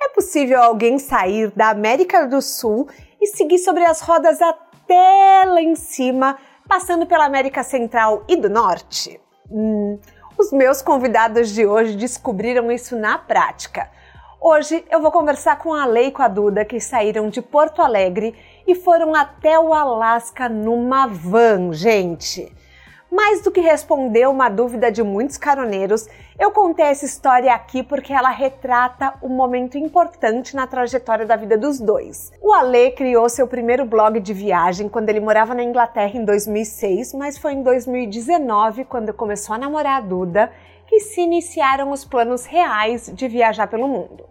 É possível alguém sair da América do Sul e seguir sobre as rodas até lá em cima, passando pela América Central e do Norte? Hum, os meus convidados de hoje descobriram isso na prática. Hoje eu vou conversar com a Lei e com a Duda, que saíram de Porto Alegre e foram até o Alasca numa van, gente. Mais do que responder uma dúvida de muitos caroneiros, eu contei essa história aqui porque ela retrata um momento importante na trajetória da vida dos dois. O Ale criou seu primeiro blog de viagem quando ele morava na Inglaterra em 2006, mas foi em 2019, quando começou a namorar a Duda, que se iniciaram os planos reais de viajar pelo mundo.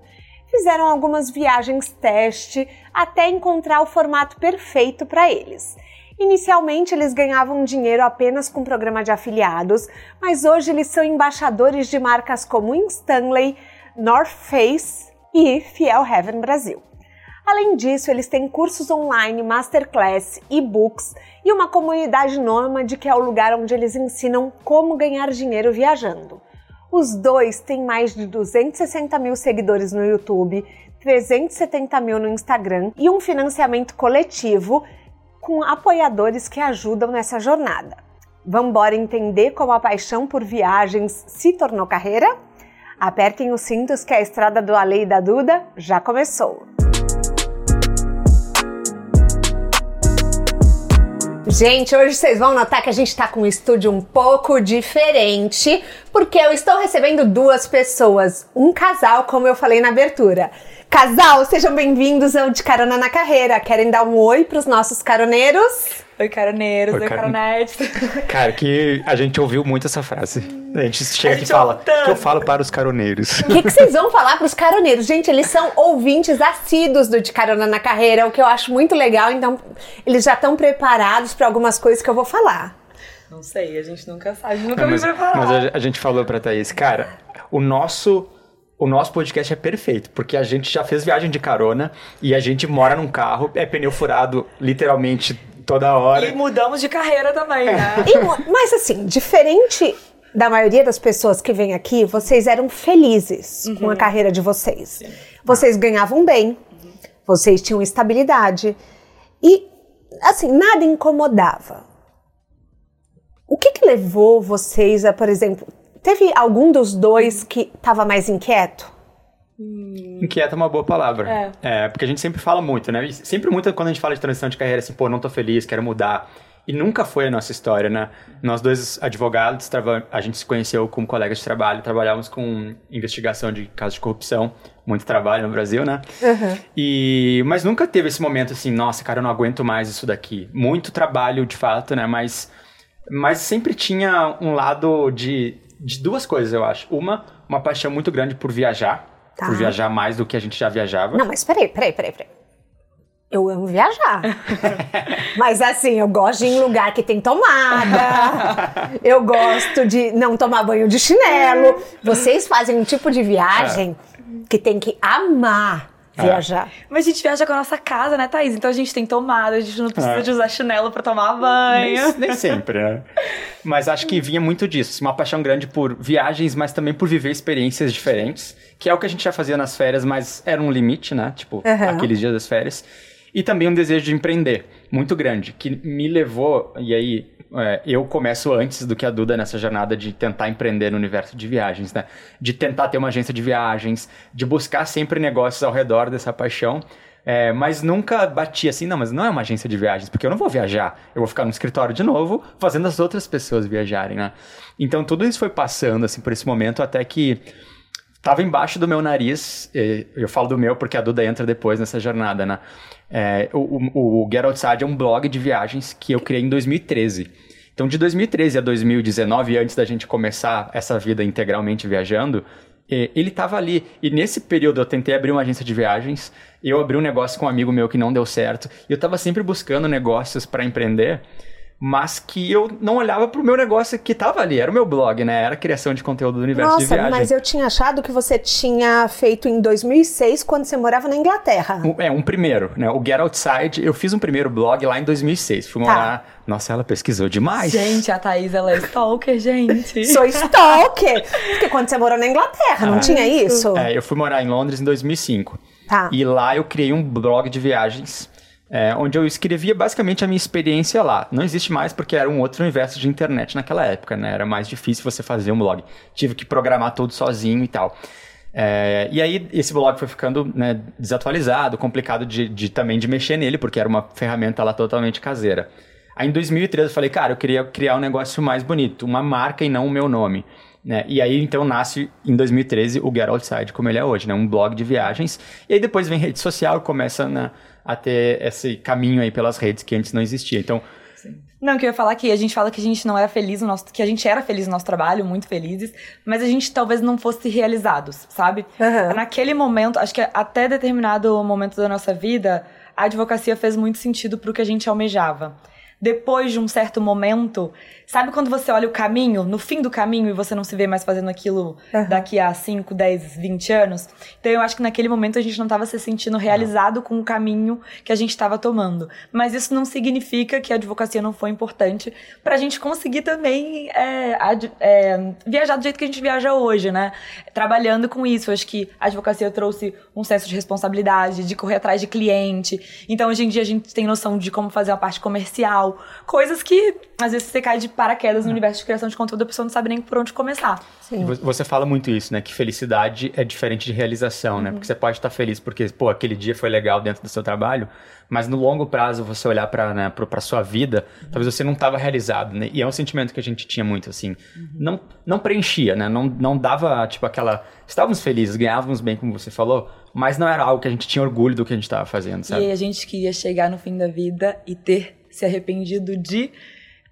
Fizeram algumas viagens teste até encontrar o formato perfeito para eles. Inicialmente, eles ganhavam dinheiro apenas com o programa de afiliados, mas hoje eles são embaixadores de marcas como Stanley, North Face e Fiel Heaven Brasil. Além disso, eles têm cursos online, masterclass, e-books e uma comunidade nômade que é o lugar onde eles ensinam como ganhar dinheiro viajando. Os dois têm mais de 260 mil seguidores no YouTube, 370 mil no Instagram e um financiamento coletivo com apoiadores que ajudam nessa jornada. Vamos embora entender como a paixão por viagens se tornou carreira? Apertem os cintos que a estrada do Ale e da Duda já começou. Gente, hoje vocês vão notar que a gente está com um estúdio um pouco diferente, porque eu estou recebendo duas pessoas, um casal, como eu falei na abertura. Casal, sejam bem-vindos ao De Carona na Carreira. Querem dar um oi para os nossos caroneiros? Oi, caroneiros, oi, oi caronetes. Cara, que a gente ouviu muito essa frase. A gente chega aqui e fala, que eu falo para os caroneiros. O que, que, vocês vão falar para os caroneiros? Gente, eles são ouvintes assíduos do De Carona na Carreira, o que eu acho muito legal, então eles já estão preparados para algumas coisas que eu vou falar. Não sei, a gente nunca sabe, a gente nunca Não, mas, me preparou. Mas a, a gente falou para Thaís, cara, o nosso o nosso podcast é perfeito, porque a gente já fez viagem de carona e a gente mora num carro, é pneu furado literalmente toda hora. E mudamos de carreira também, né? E, mas assim, diferente da maioria das pessoas que vêm aqui, vocês eram felizes uhum. com a carreira de vocês. Sim. Vocês ganhavam bem, uhum. vocês tinham estabilidade e, assim, nada incomodava. O que, que levou vocês a, por exemplo, Teve algum dos dois que estava mais inquieto? Hum. Inquieto é uma boa palavra. É. é. Porque a gente sempre fala muito, né? E sempre muito quando a gente fala de transição de carreira, assim, pô, não tô feliz, quero mudar. E nunca foi a nossa história, né? Nós dois advogados, a gente se conheceu como colegas de trabalho, trabalhávamos com investigação de casos de corrupção, muito trabalho no Brasil, né? Uhum. E, mas nunca teve esse momento assim, nossa, cara, eu não aguento mais isso daqui. Muito trabalho, de fato, né? Mas, mas sempre tinha um lado de de duas coisas, eu acho. Uma, uma paixão muito grande por viajar. Tá. Por viajar mais do que a gente já viajava. Não, mas peraí, peraí, peraí, peraí. Eu amo viajar. Mas assim, eu gosto de ir em lugar que tem tomada. eu gosto de não tomar banho de chinelo. Vocês fazem um tipo de viagem é. que tem que amar. É. viajar. Mas a gente viaja com a nossa casa, né, Thaís? Então a gente tem tomada, a gente não precisa é. de usar chinelo para tomar banho. Nem, nem sempre, né? Mas acho que vinha muito disso. Assim, uma paixão grande por viagens, mas também por viver experiências diferentes. Que é o que a gente já fazia nas férias, mas era um limite, né? Tipo, uhum. aqueles dias das férias. E também um desejo de empreender muito grande, que me levou, e aí é, eu começo antes do que a Duda nessa jornada de tentar empreender no universo de viagens, né? De tentar ter uma agência de viagens, de buscar sempre negócios ao redor dessa paixão. É, mas nunca bati assim, não, mas não é uma agência de viagens, porque eu não vou viajar. Eu vou ficar no escritório de novo, fazendo as outras pessoas viajarem, né? Então tudo isso foi passando, assim, por esse momento, até que tava embaixo do meu nariz, eu falo do meu porque a Duda entra depois nessa jornada, né? É, o, o, o Get Outside é um blog de viagens que eu criei em 2013. Então, de 2013 a 2019, antes da gente começar essa vida integralmente viajando, ele estava ali. E nesse período eu tentei abrir uma agência de viagens, eu abri um negócio com um amigo meu que não deu certo, e eu estava sempre buscando negócios para empreender mas que eu não olhava pro meu negócio que tava ali, era o meu blog, né? Era a criação de conteúdo do universo Nossa, de viagem. mas eu tinha achado que você tinha feito em 2006, quando você morava na Inglaterra. Um, é, um primeiro, né? O Get Outside, eu fiz um primeiro blog lá em 2006. Fui tá. morar... Nossa, ela pesquisou demais. Gente, a Thaís, ela é stalker, gente. Sou stalker! Porque quando você morou na Inglaterra, não ah, tinha isso? É, eu fui morar em Londres em 2005. Tá. E lá eu criei um blog de viagens é, onde eu escrevia basicamente a minha experiência lá. Não existe mais porque era um outro universo de internet naquela época, né? Era mais difícil você fazer um blog. Tive que programar tudo sozinho e tal. É, e aí esse blog foi ficando né, desatualizado, complicado de, de, também de mexer nele, porque era uma ferramenta lá totalmente caseira. Aí em 2013 eu falei, cara, eu queria criar um negócio mais bonito, uma marca e não o meu nome. Né? E aí, então, nasce em 2013 o Get Outside, como ele é hoje, né? Um blog de viagens. E aí depois vem rede social começa né, a ter esse caminho aí pelas redes que antes não existia. Então... Não, que eu ia falar que a gente fala que a gente não era feliz no nosso, que a gente era feliz no nosso trabalho, muito felizes, mas a gente talvez não fosse realizados, sabe? Uhum. Naquele momento, acho que até determinado momento da nossa vida, a advocacia fez muito sentido para o que a gente almejava depois de um certo momento, sabe quando você olha o caminho, no fim do caminho, e você não se vê mais fazendo aquilo uhum. daqui a 5, 10, 20 anos? Então eu acho que naquele momento a gente não estava se sentindo realizado com o caminho que a gente estava tomando. Mas isso não significa que a advocacia não foi importante para a gente conseguir também é, ad, é, viajar do jeito que a gente viaja hoje, né? Trabalhando com isso. Eu acho que a advocacia trouxe um senso de responsabilidade, de correr atrás de cliente. Então hoje em dia a gente tem noção de como fazer a parte comercial Coisas que, às vezes, você cai de paraquedas no universo de criação de conteúdo, a pessoa não sabe nem por onde começar. Sim. Você fala muito isso, né? Que felicidade é diferente de realização, né? uhum. né? Porque você pode estar feliz porque, pô, aquele dia foi legal dentro do seu trabalho, mas no longo prazo, você olhar para né, pra sua vida, uhum. talvez você não estava realizado, né? E é um sentimento que a gente tinha muito, assim. Uhum. Não, não preenchia, né? Não, não dava, tipo, aquela... Estávamos felizes, ganhávamos bem, como você falou, mas não era algo que a gente tinha orgulho do que a gente estava fazendo, sabe? E a gente queria chegar no fim da vida e ter se arrependido de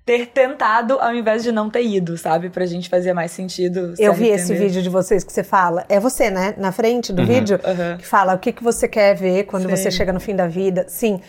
ter tentado ao invés de não ter ido, sabe? Pra gente fazer mais sentido. Eu vi esse vídeo de vocês que você fala. É você, né? Na frente do uhum, vídeo, uhum. que fala o que, que você quer ver quando Sim. você chega no fim da vida. Sim.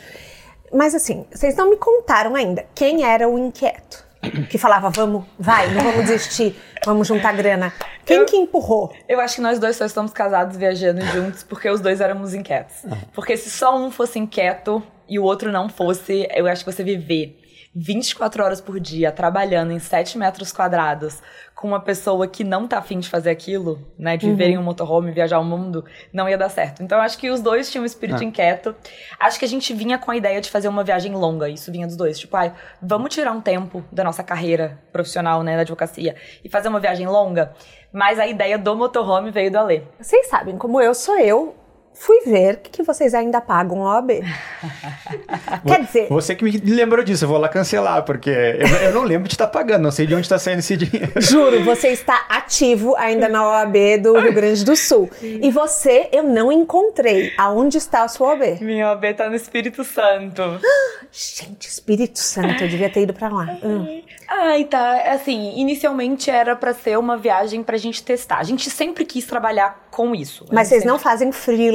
Mas assim, vocês não me contaram ainda quem era o inquieto. Que falava, vamos, vai, não vamos desistir, vamos juntar grana. Quem eu, que empurrou? Eu acho que nós dois só estamos casados viajando juntos porque os dois éramos inquietos. Porque se só um fosse inquieto, e o outro não fosse, eu acho que você viver 24 horas por dia trabalhando em 7 metros quadrados com uma pessoa que não tá afim de fazer aquilo, né? De viver uhum. em um motorhome, viajar o mundo, não ia dar certo. Então eu acho que os dois tinham um espírito ah. inquieto. Acho que a gente vinha com a ideia de fazer uma viagem longa, isso vinha dos dois. Tipo, ai, vamos tirar um tempo da nossa carreira profissional, né, da advocacia, e fazer uma viagem longa. Mas a ideia do motorhome veio do Alê. Vocês sabem, como eu sou eu, fui ver que, que vocês ainda pagam OAB. Quer dizer. Você que me lembrou disso, eu vou lá cancelar, porque eu, eu não lembro de estar tá pagando, não sei de onde está saindo esse dinheiro. Juro, você está ativo ainda na OAB do Rio Grande do Sul. E você, eu não encontrei. Aonde está a sua OAB? Minha OAB está no Espírito Santo. Gente, Espírito Santo, eu devia ter ido para lá. Hum. Ai, tá. Assim, inicialmente era para ser uma viagem pra gente testar. A gente sempre quis trabalhar com isso. Mas vocês sempre... não fazem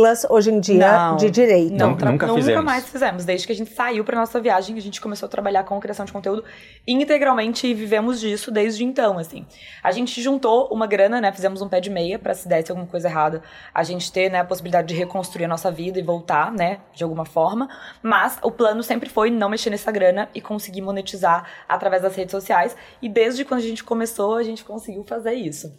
frilas hoje em dia não, de direito? Não, nunca, nunca fizemos. mais fizemos. Desde que a gente saiu pra nossa viagem, a gente começou a trabalhar com criação de conteúdo integralmente e vivemos disso desde então, assim. A gente juntou uma grana, né? Fizemos um pé de meia para se desse alguma coisa errada, a gente ter, né, a possibilidade de reconstruir a nossa vida e voltar, né, de alguma forma. Mas o plano sempre foi não mexer nessa grana e conseguir monetizar através das redes sociais. E desde quando a gente começou, a gente conseguiu fazer isso.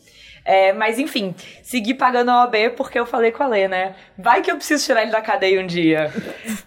É, mas enfim, segui pagando a OAB porque eu falei com a Lê, né? Vai que eu preciso tirar ele da cadeia um dia.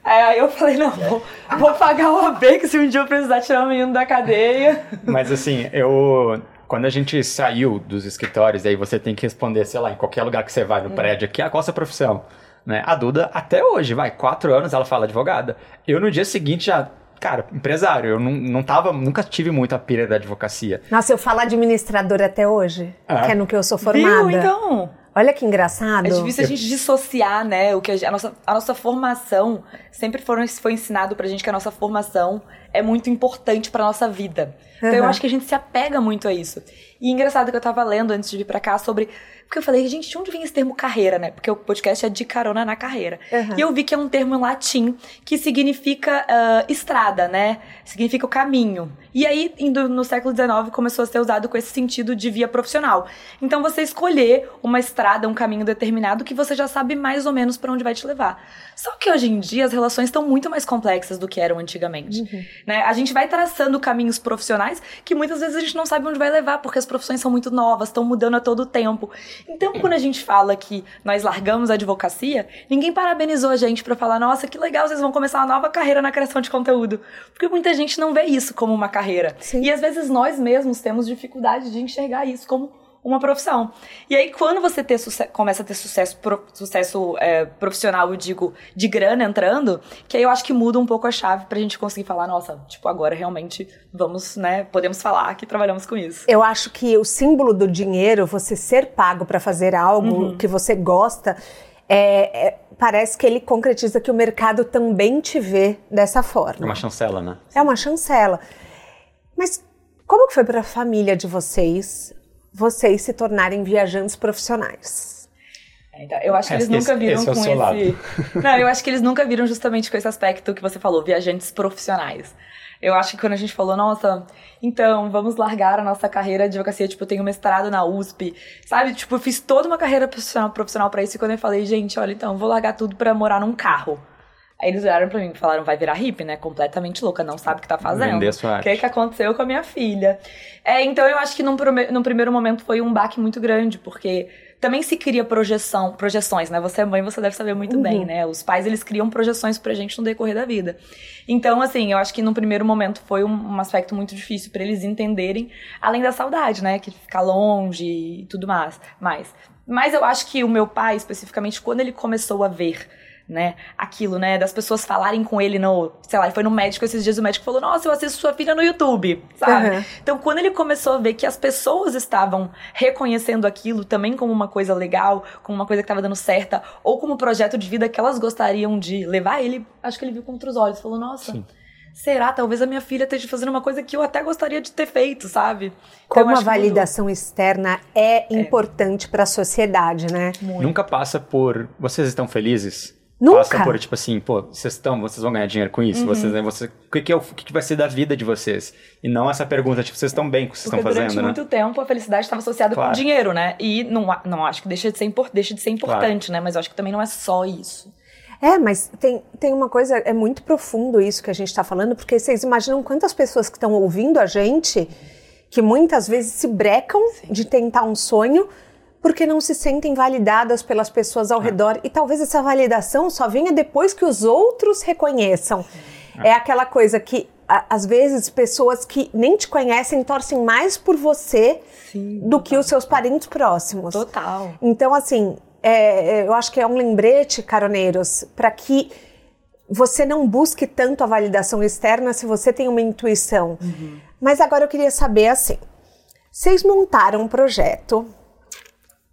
É, aí eu falei, não, vou, vou pagar a OAB que se um dia eu precisar tirar o menino da cadeia. Mas assim, eu quando a gente saiu dos escritórios, aí você tem que responder, sei lá, em qualquer lugar que você vai no hum. prédio aqui, ah, qual a sua profissão? Né? A Duda, até hoje, vai, quatro anos, ela fala advogada. Eu no dia seguinte já cara, empresário. Eu não, não tava, nunca tive muito a pira da advocacia. Nossa, eu falo administrador até hoje, é. que é no que eu sou formada. Viu, então? Olha que engraçado. É difícil a gente dissociar, né? O que a, a, nossa, a nossa formação sempre foram, foi ensinado pra gente que a nossa formação é muito importante pra nossa vida. Então uhum. eu acho que a gente se apega muito a isso. E engraçado que eu tava lendo antes de vir pra cá sobre Porque eu falei, gente, de onde vem esse termo carreira, né? Porque o podcast é de carona na carreira. Uhum. E eu vi que é um termo em latim que significa uh, estrada, né? Significa o caminho. E aí, indo no século XIX, começou a ser usado com esse sentido de via profissional. Então, você escolher uma estrada, um caminho determinado que você já sabe mais ou menos para onde vai te levar. Só que hoje em dia as relações estão muito mais complexas do que eram antigamente. Uhum. Né? A gente vai traçando caminhos profissionais que muitas vezes a gente não sabe onde vai levar, porque as profissões são muito novas, estão mudando a todo tempo. Então, quando a gente fala que nós largamos a advocacia, ninguém parabenizou a gente para falar: nossa, que legal, vocês vão começar uma nova carreira na criação de conteúdo. Porque muita gente não vê isso como uma carreira. Sim. E às vezes nós mesmos temos dificuldade de enxergar isso como uma profissão. E aí, quando você ter começa a ter sucesso, pro, sucesso é, profissional, eu digo, de grana entrando, que aí eu acho que muda um pouco a chave pra gente conseguir falar, nossa, tipo, agora realmente vamos, né, podemos falar que trabalhamos com isso. Eu acho que o símbolo do dinheiro, você ser pago para fazer algo uhum. que você gosta, é, é, parece que ele concretiza que o mercado também te vê dessa forma. É uma chancela, né? É uma chancela. Mas como que foi para a família de vocês, vocês se tornarem viajantes profissionais? É, então, eu acho que eles esse, nunca viram esse é com esse. Lado. Não, eu acho que eles nunca viram justamente com esse aspecto que você falou, viajantes profissionais. Eu acho que quando a gente falou, nossa, então, vamos largar a nossa carreira de advocacia, tipo, eu tenho mestrado na USP, sabe? Tipo, eu fiz toda uma carreira profissional, profissional para isso e quando eu falei, gente, olha, então, vou largar tudo para morar num carro. Aí eles olharam pra mim e falaram, vai virar hippie, né? Completamente louca, não sabe o que tá fazendo. O que, que aconteceu com a minha filha? É, então eu acho que num, num primeiro momento foi um baque muito grande, porque também se cria projeção, projeções, né? Você é mãe, você deve saber muito uhum. bem, né? Os pais, eles criam projeções pra gente no decorrer da vida. Então, assim, eu acho que no primeiro momento foi um, um aspecto muito difícil para eles entenderem, além da saudade, né? Que ficar longe e tudo mais. mais. Mas eu acho que o meu pai, especificamente, quando ele começou a ver né? Aquilo, né? Das pessoas falarem com ele no. Sei lá, ele foi no médico esses dias, o médico falou: Nossa, eu assisto sua filha no YouTube, sabe? Uhum. Então, quando ele começou a ver que as pessoas estavam reconhecendo aquilo também como uma coisa legal, como uma coisa que estava dando certa, ou como um projeto de vida que elas gostariam de levar, ele, acho que ele viu com outros olhos, falou: Nossa. Sim será? Talvez a minha filha esteja fazendo uma coisa que eu até gostaria de ter feito, sabe? Então, Como a validação externa é, é. importante para a sociedade, né? Muito. Nunca passa por vocês estão felizes? Nunca. Passa por, tipo assim, pô, vocês estão, vocês vão ganhar dinheiro com isso, uhum. vocês, né, você, o que, que, é o, que, que vai ser da vida de vocês? E não essa pergunta, tipo, vocês estão bem com o que vocês estão fazendo, durante né? muito tempo a felicidade estava associada claro. com dinheiro, né? E não, não acho que deixa de ser, deixa de ser importante, claro. né? Mas eu acho que também não é só isso. É, mas tem, tem uma coisa, é muito profundo isso que a gente está falando, porque vocês imaginam quantas pessoas que estão ouvindo a gente, que muitas vezes se brecam Sim. de tentar um sonho, porque não se sentem validadas pelas pessoas ao é. redor e talvez essa validação só venha depois que os outros reconheçam. É, é aquela coisa que às vezes pessoas que nem te conhecem torcem mais por você Sim, do que os seus parentes próximos. Total. Então assim, é, é eu acho que é um lembrete, caroneiros, para que você não busque tanto a validação externa se você tem uma intuição. Uhum. Mas agora eu queria saber assim, vocês montaram um projeto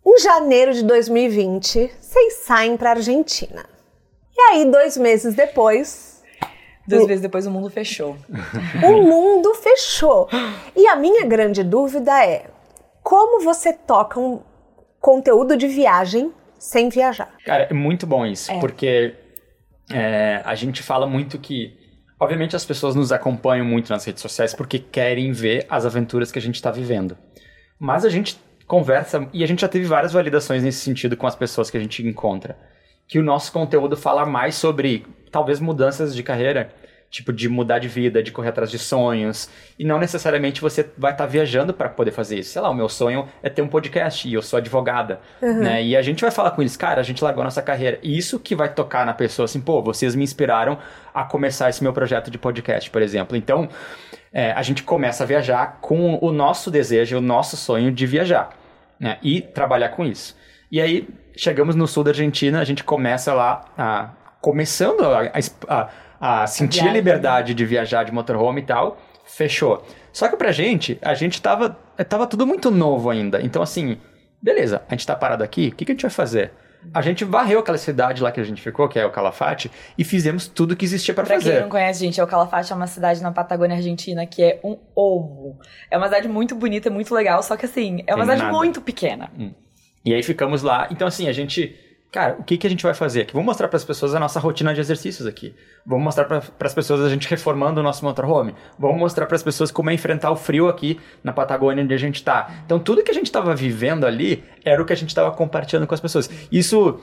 em janeiro de 2020, vocês saem para Argentina. E aí, dois meses depois. Dois meses depois, o mundo fechou. o mundo fechou. E a minha grande dúvida é: como você toca um conteúdo de viagem sem viajar? Cara, é muito bom isso, é. porque é, a gente fala muito que. Obviamente, as pessoas nos acompanham muito nas redes sociais porque querem ver as aventuras que a gente está vivendo. Mas a gente conversa, e a gente já teve várias validações nesse sentido com as pessoas que a gente encontra, que o nosso conteúdo fala mais sobre talvez mudanças de carreira, tipo de mudar de vida, de correr atrás de sonhos, e não necessariamente você vai estar tá viajando para poder fazer isso. Sei lá, o meu sonho é ter um podcast e eu sou advogada, uhum. né? E a gente vai falar com eles, cara, a gente largou nossa carreira. E isso que vai tocar na pessoa assim, pô, vocês me inspiraram a começar esse meu projeto de podcast, por exemplo. Então, é, a gente começa a viajar com o nosso desejo, o nosso sonho de viajar né? E trabalhar com isso. E aí, chegamos no sul da Argentina, a gente começa lá, a, começando a, a, a sentir a, a liberdade de viajar de motorhome e tal, fechou. Só que pra gente, a gente tava, tava tudo muito novo ainda. Então, assim, beleza, a gente tá parado aqui, o que, que a gente vai fazer? A gente varreu aquela cidade lá que a gente ficou, que é o Calafate, e fizemos tudo que existia para fazer. Pra quem não conhece, gente, o Calafate é uma cidade na Patagônia Argentina que é um ovo. É uma cidade muito bonita, muito legal, só que assim, é uma Tem cidade nada. muito pequena. Hum. E aí ficamos lá. Então, assim, a gente cara, o que, que a gente vai fazer aqui? Vamos mostrar para as pessoas a nossa rotina de exercícios aqui. Vamos mostrar para as pessoas a gente reformando o nosso motorhome. Vamos mostrar para as pessoas como é enfrentar o frio aqui na Patagônia onde a gente está. Então, tudo que a gente estava vivendo ali era o que a gente estava compartilhando com as pessoas. Isso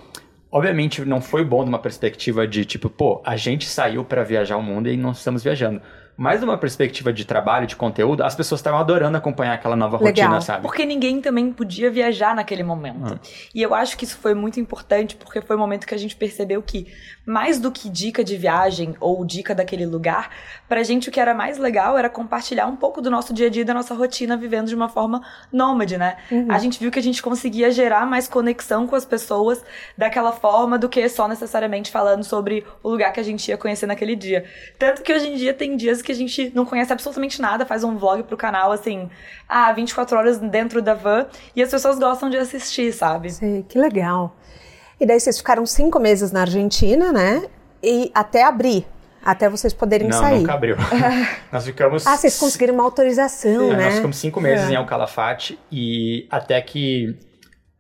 obviamente não foi bom de uma perspectiva de tipo, pô, a gente saiu para viajar o mundo e não estamos viajando mais uma perspectiva de trabalho, de conteúdo, as pessoas estavam adorando acompanhar aquela nova Legal. rotina, sabe? Porque ninguém também podia viajar naquele momento. Hum. E eu acho que isso foi muito importante, porque foi o momento que a gente percebeu que, mais do que dica de viagem ou dica daquele lugar, pra gente o que era mais legal era compartilhar um pouco do nosso dia a dia, da nossa rotina, vivendo de uma forma nômade, né? Uhum. A gente viu que a gente conseguia gerar mais conexão com as pessoas daquela forma do que só necessariamente falando sobre o lugar que a gente ia conhecer naquele dia. Tanto que hoje em dia tem dias que a gente não conhece absolutamente nada, faz um vlog pro canal, assim, ah, 24 horas dentro da van, e as pessoas gostam de assistir, sabe? Sim, que legal. E daí vocês ficaram cinco meses na Argentina, né? E até abrir. Até vocês poderem não, sair. Não, nunca abriu. nós ficamos... Ah, vocês conseguiram uma autorização, é, né? Nós ficamos cinco meses é. em El Calafate e até que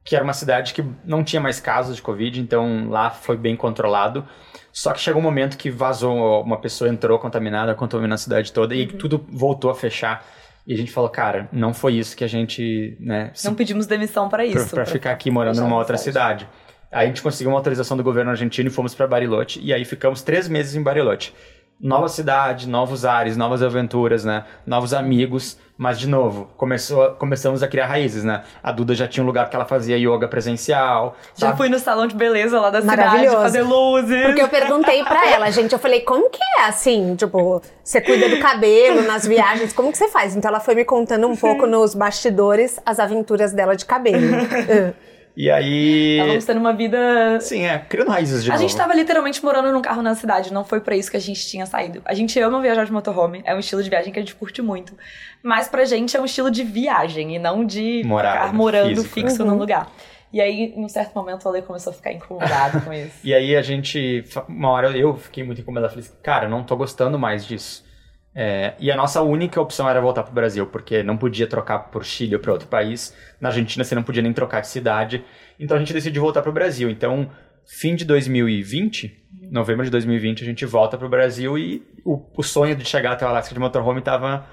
que era uma cidade que não tinha mais casos de Covid, então lá foi bem controlado. Só que chegou um momento que vazou, uma pessoa entrou contaminada, contaminou a cidade toda uhum. e tudo voltou a fechar. E a gente falou, cara, não foi isso que a gente, né? Não pedimos demissão para isso. Para ficar aqui morando numa outra cidade. cidade. Aí a gente conseguiu uma autorização do governo argentino e fomos para Bariloche. E aí ficamos três meses em Bariloche nova cidade, novos ares, novas aventuras, né? Novos amigos, mas de novo, começou, começamos a criar raízes, né? A Duda já tinha um lugar que ela fazia yoga presencial. Já sabe? fui no salão de beleza lá da cidade fazer luzes. Porque eu perguntei para ela, gente, eu falei, como que é assim? Tipo, você cuida do cabelo nas viagens, como que você faz? Então ela foi me contando um pouco nos bastidores as aventuras dela de cabelo. E aí. Estávamos tendo uma vida. Sim, é, criando raízes de A novo. gente estava literalmente morando num carro na cidade, não foi para isso que a gente tinha saído. A gente ama viajar de motorhome, é um estilo de viagem que a gente curte muito. Mas pra gente é um estilo de viagem e não de Morar, ficar morando físico, fixo uhum. num lugar. E aí, em um certo momento, o Ale começou a ficar incomodado com isso. e aí a gente, uma hora eu fiquei muito incomodado, falei, cara, eu não tô gostando mais disso. É, e a nossa única opção era voltar para o Brasil, porque não podia trocar por Chile ou para outro país. Na Argentina você não podia nem trocar de cidade. Então a gente decidiu voltar para o Brasil. Então, fim de 2020, novembro de 2020, a gente volta para o Brasil e o, o, sonho de chegar até o Alaska de motorhome estava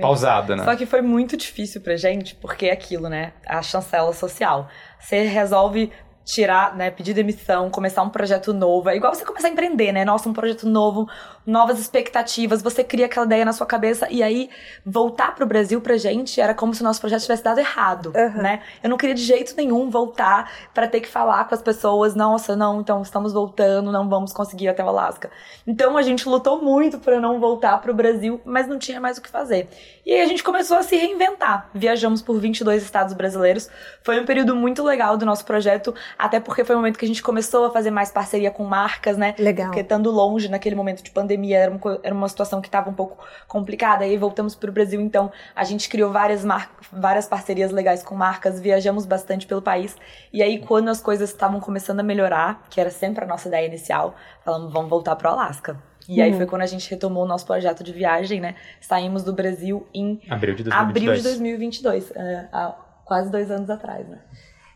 pausado, né? Só que foi muito difícil pra gente, porque é aquilo, né? A chancela social. Você resolve tirar, né, pedir demissão, começar um projeto novo. É igual você começar a empreender, né? Nossa, um projeto novo, novas expectativas, você cria aquela ideia na sua cabeça e aí voltar pro Brasil pra gente era como se o nosso projeto tivesse dado errado, uhum. né? Eu não queria de jeito nenhum voltar para ter que falar com as pessoas, nossa, não, então estamos voltando, não vamos conseguir ir até o Alasca. Então a gente lutou muito para não voltar pro Brasil, mas não tinha mais o que fazer. E aí a gente começou a se reinventar. Viajamos por 22 estados brasileiros. Foi um período muito legal do nosso projeto até porque foi o momento que a gente começou a fazer mais parceria com marcas, né? Legal. Porque estando longe naquele momento de pandemia, era, uma, era uma situação que estava um pouco complicada. Aí voltamos para o Brasil, então a gente criou várias, mar... várias parcerias legais com marcas, viajamos bastante pelo país. E aí, quando as coisas estavam começando a melhorar, que era sempre a nossa ideia inicial, falamos, vamos voltar para o Alasca. E uhum. aí foi quando a gente retomou o nosso projeto de viagem, né? Saímos do Brasil em abril de 2022, abril de 2022 é, há quase dois anos atrás, né?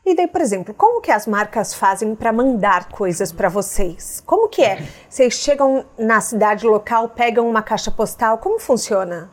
E daí, por exemplo, como que as marcas fazem para mandar coisas para vocês? Como que é? Vocês chegam na cidade local, pegam uma caixa postal, como funciona?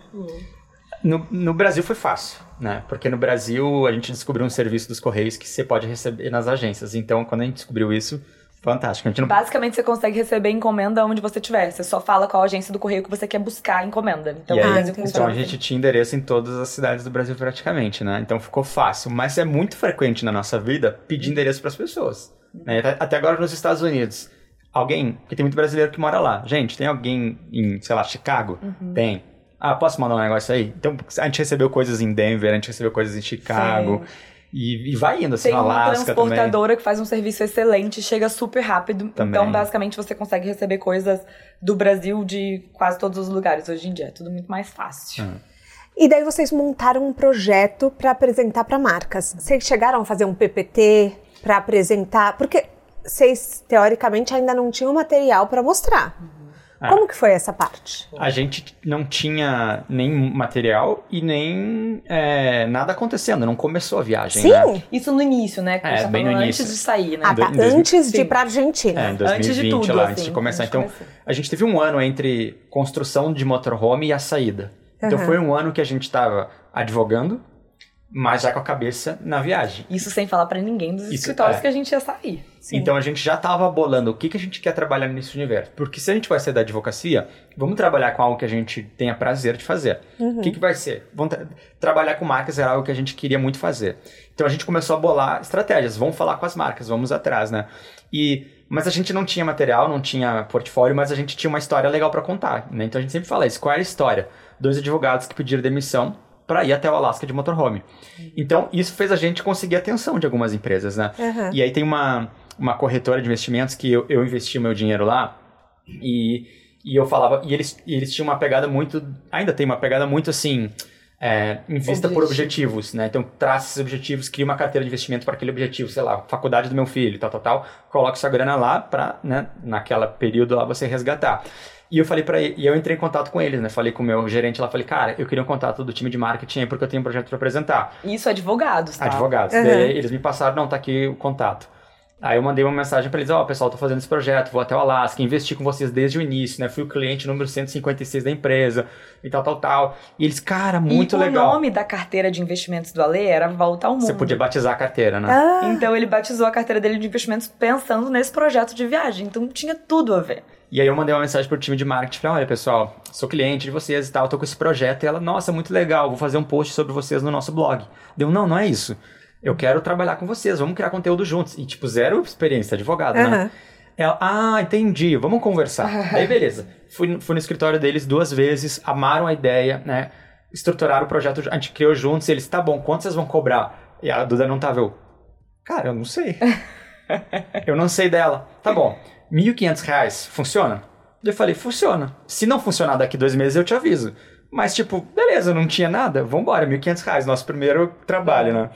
No, no Brasil foi fácil, né? Porque no Brasil a gente descobriu um serviço dos Correios que você pode receber nas agências. Então, quando a gente descobriu isso, Fantástico. Não... Basicamente, você consegue receber encomenda onde você estiver. Você só fala qual agência do correio que você quer buscar a encomenda. Então, aí, então a gente tinha endereço em todas as cidades do Brasil praticamente, né? Então ficou fácil. Mas é muito frequente na nossa vida pedir endereço para as pessoas. Né? Até agora nos Estados Unidos. Alguém, porque tem muito brasileiro que mora lá. Gente, tem alguém em, sei lá, Chicago? Uhum. Tem. Ah, posso mandar um negócio aí? Então, a gente recebeu coisas em Denver, a gente recebeu coisas em Chicago. Sim. E, e vai indo, assim, Tem Alasca uma transportadora também. que faz um serviço excelente, chega super rápido. Também. Então, basicamente, você consegue receber coisas do Brasil de quase todos os lugares hoje em dia. É tudo muito mais fácil. Uhum. E daí vocês montaram um projeto para apresentar para marcas. Vocês chegaram a fazer um PPT para apresentar? Porque vocês, teoricamente, ainda não tinham material para mostrar. Uhum. É. Como que foi essa parte? A gente não tinha nem material e nem é, nada acontecendo, não começou a viagem, Sim. Né? Isso no início, né? É, bem no início. Antes de sair, né? Ah, tá. Antes de ir pra Argentina. É, em 2020, antes de tudo, lá, assim, antes de começar. Então, a gente teve um ano entre construção de motorhome e a saída. Então, uhum. foi um ano que a gente estava advogando, mas já com a cabeça na viagem. Isso sem falar para ninguém dos Isso, escritórios é. que a gente ia sair. Sim. Então a gente já estava bolando o que, que a gente quer trabalhar nesse universo. Porque se a gente vai sair da advocacia, vamos trabalhar com algo que a gente tenha prazer de fazer. Uhum. O que, que vai ser? Vamos tra trabalhar com marcas era algo que a gente queria muito fazer. Então a gente começou a bolar estratégias. Vamos falar com as marcas, vamos atrás, né? E mas a gente não tinha material, não tinha portfólio, mas a gente tinha uma história legal para contar. Né? Então a gente sempre fala isso. Qual era a história? Dois advogados que pediram demissão para ir até o Alasca de motorhome. Então, isso fez a gente conseguir a atenção de algumas empresas, né? Uhum. E aí tem uma, uma corretora de investimentos que eu, eu investi meu dinheiro lá e, e eu falava... E eles, e eles tinham uma pegada muito... Ainda tem uma pegada muito assim... É, invista Objetivo. por objetivos, né? Então, traça esses objetivos, cria uma carteira de investimento para aquele objetivo, sei lá, faculdade do meu filho, tal, tal, tal. Coloca sua grana lá para, né, naquela período lá você resgatar. E eu falei para e eu entrei em contato com eles, né? Falei com o meu gerente lá, falei, cara, eu queria um contato do time de marketing aí porque eu tenho um projeto para apresentar. Isso, advogados, tá? Advogados. Uhum. Daí eles me passaram, não, tá aqui o contato. Aí eu mandei uma mensagem para eles, ó, oh, pessoal, tô fazendo esse projeto, vou até o Alasca, investi com vocês desde o início, né? Fui o cliente número 156 da empresa e tal, tal, tal. E eles, cara, muito e legal. o nome da carteira de investimentos do Ale era Volta ao Mundo. Você podia batizar a carteira, né? Ah. Então ele batizou a carteira dele de investimentos pensando nesse projeto de viagem. Então tinha tudo a ver. E aí eu mandei uma mensagem pro time de marketing, falei, olha pessoal, sou cliente de vocês e tal, tô com esse projeto. E ela, nossa, muito legal, vou fazer um post sobre vocês no nosso blog. Deu, não, não é isso. Eu quero trabalhar com vocês, vamos criar conteúdo juntos. E, tipo, zero experiência, advogado, uhum. né? Ela, ah, entendi, vamos conversar. Uhum. Aí, beleza. Fui, fui no escritório deles duas vezes, amaram a ideia, né? Estruturaram o projeto, a gente criou juntos, e eles, tá bom, quanto vocês vão cobrar? E a Duda não tava, eu, cara, eu não sei. eu não sei dela. Tá bom, R$ 1.500 funciona? Eu falei, funciona. Se não funcionar daqui dois meses, eu te aviso. Mas, tipo, beleza, não tinha nada, vambora, R$ 1.500, nosso primeiro trabalho, né?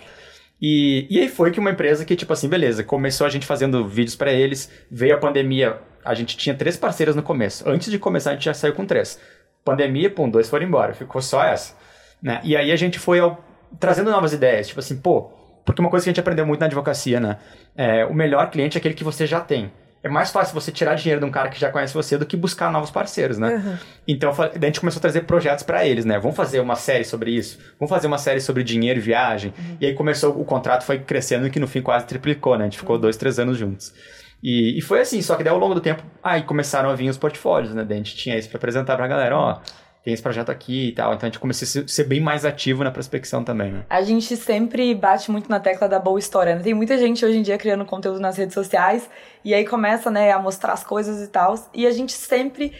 E, e aí foi que uma empresa que, tipo assim, beleza, começou a gente fazendo vídeos para eles, veio a pandemia, a gente tinha três parceiras no começo. Antes de começar, a gente já saiu com três. Pandemia, pum, dois foram embora, ficou só essa. Né? E aí a gente foi ao, trazendo novas ideias, tipo assim, pô, porque uma coisa que a gente aprendeu muito na advocacia, né? É, o melhor cliente é aquele que você já tem é mais fácil você tirar dinheiro de um cara que já conhece você do que buscar novos parceiros, né? Uhum. Então, a gente começou a trazer projetos para eles, né? Vamos fazer uma série sobre isso, vamos fazer uma série sobre dinheiro e viagem. Uhum. E aí começou, o contrato foi crescendo e que no fim quase triplicou, né? A gente ficou uhum. dois, três anos juntos. E, e, foi assim, só que daí ao longo do tempo, aí começaram a vir os portfólios, né? Daí a gente tinha isso para apresentar pra galera, ó tem esse projeto aqui e tal. Então a gente começou a ser bem mais ativo na prospecção também, né? A gente sempre bate muito na tecla da boa história, né? Tem muita gente hoje em dia criando conteúdo nas redes sociais e aí começa, né, a mostrar as coisas e tal. E a gente sempre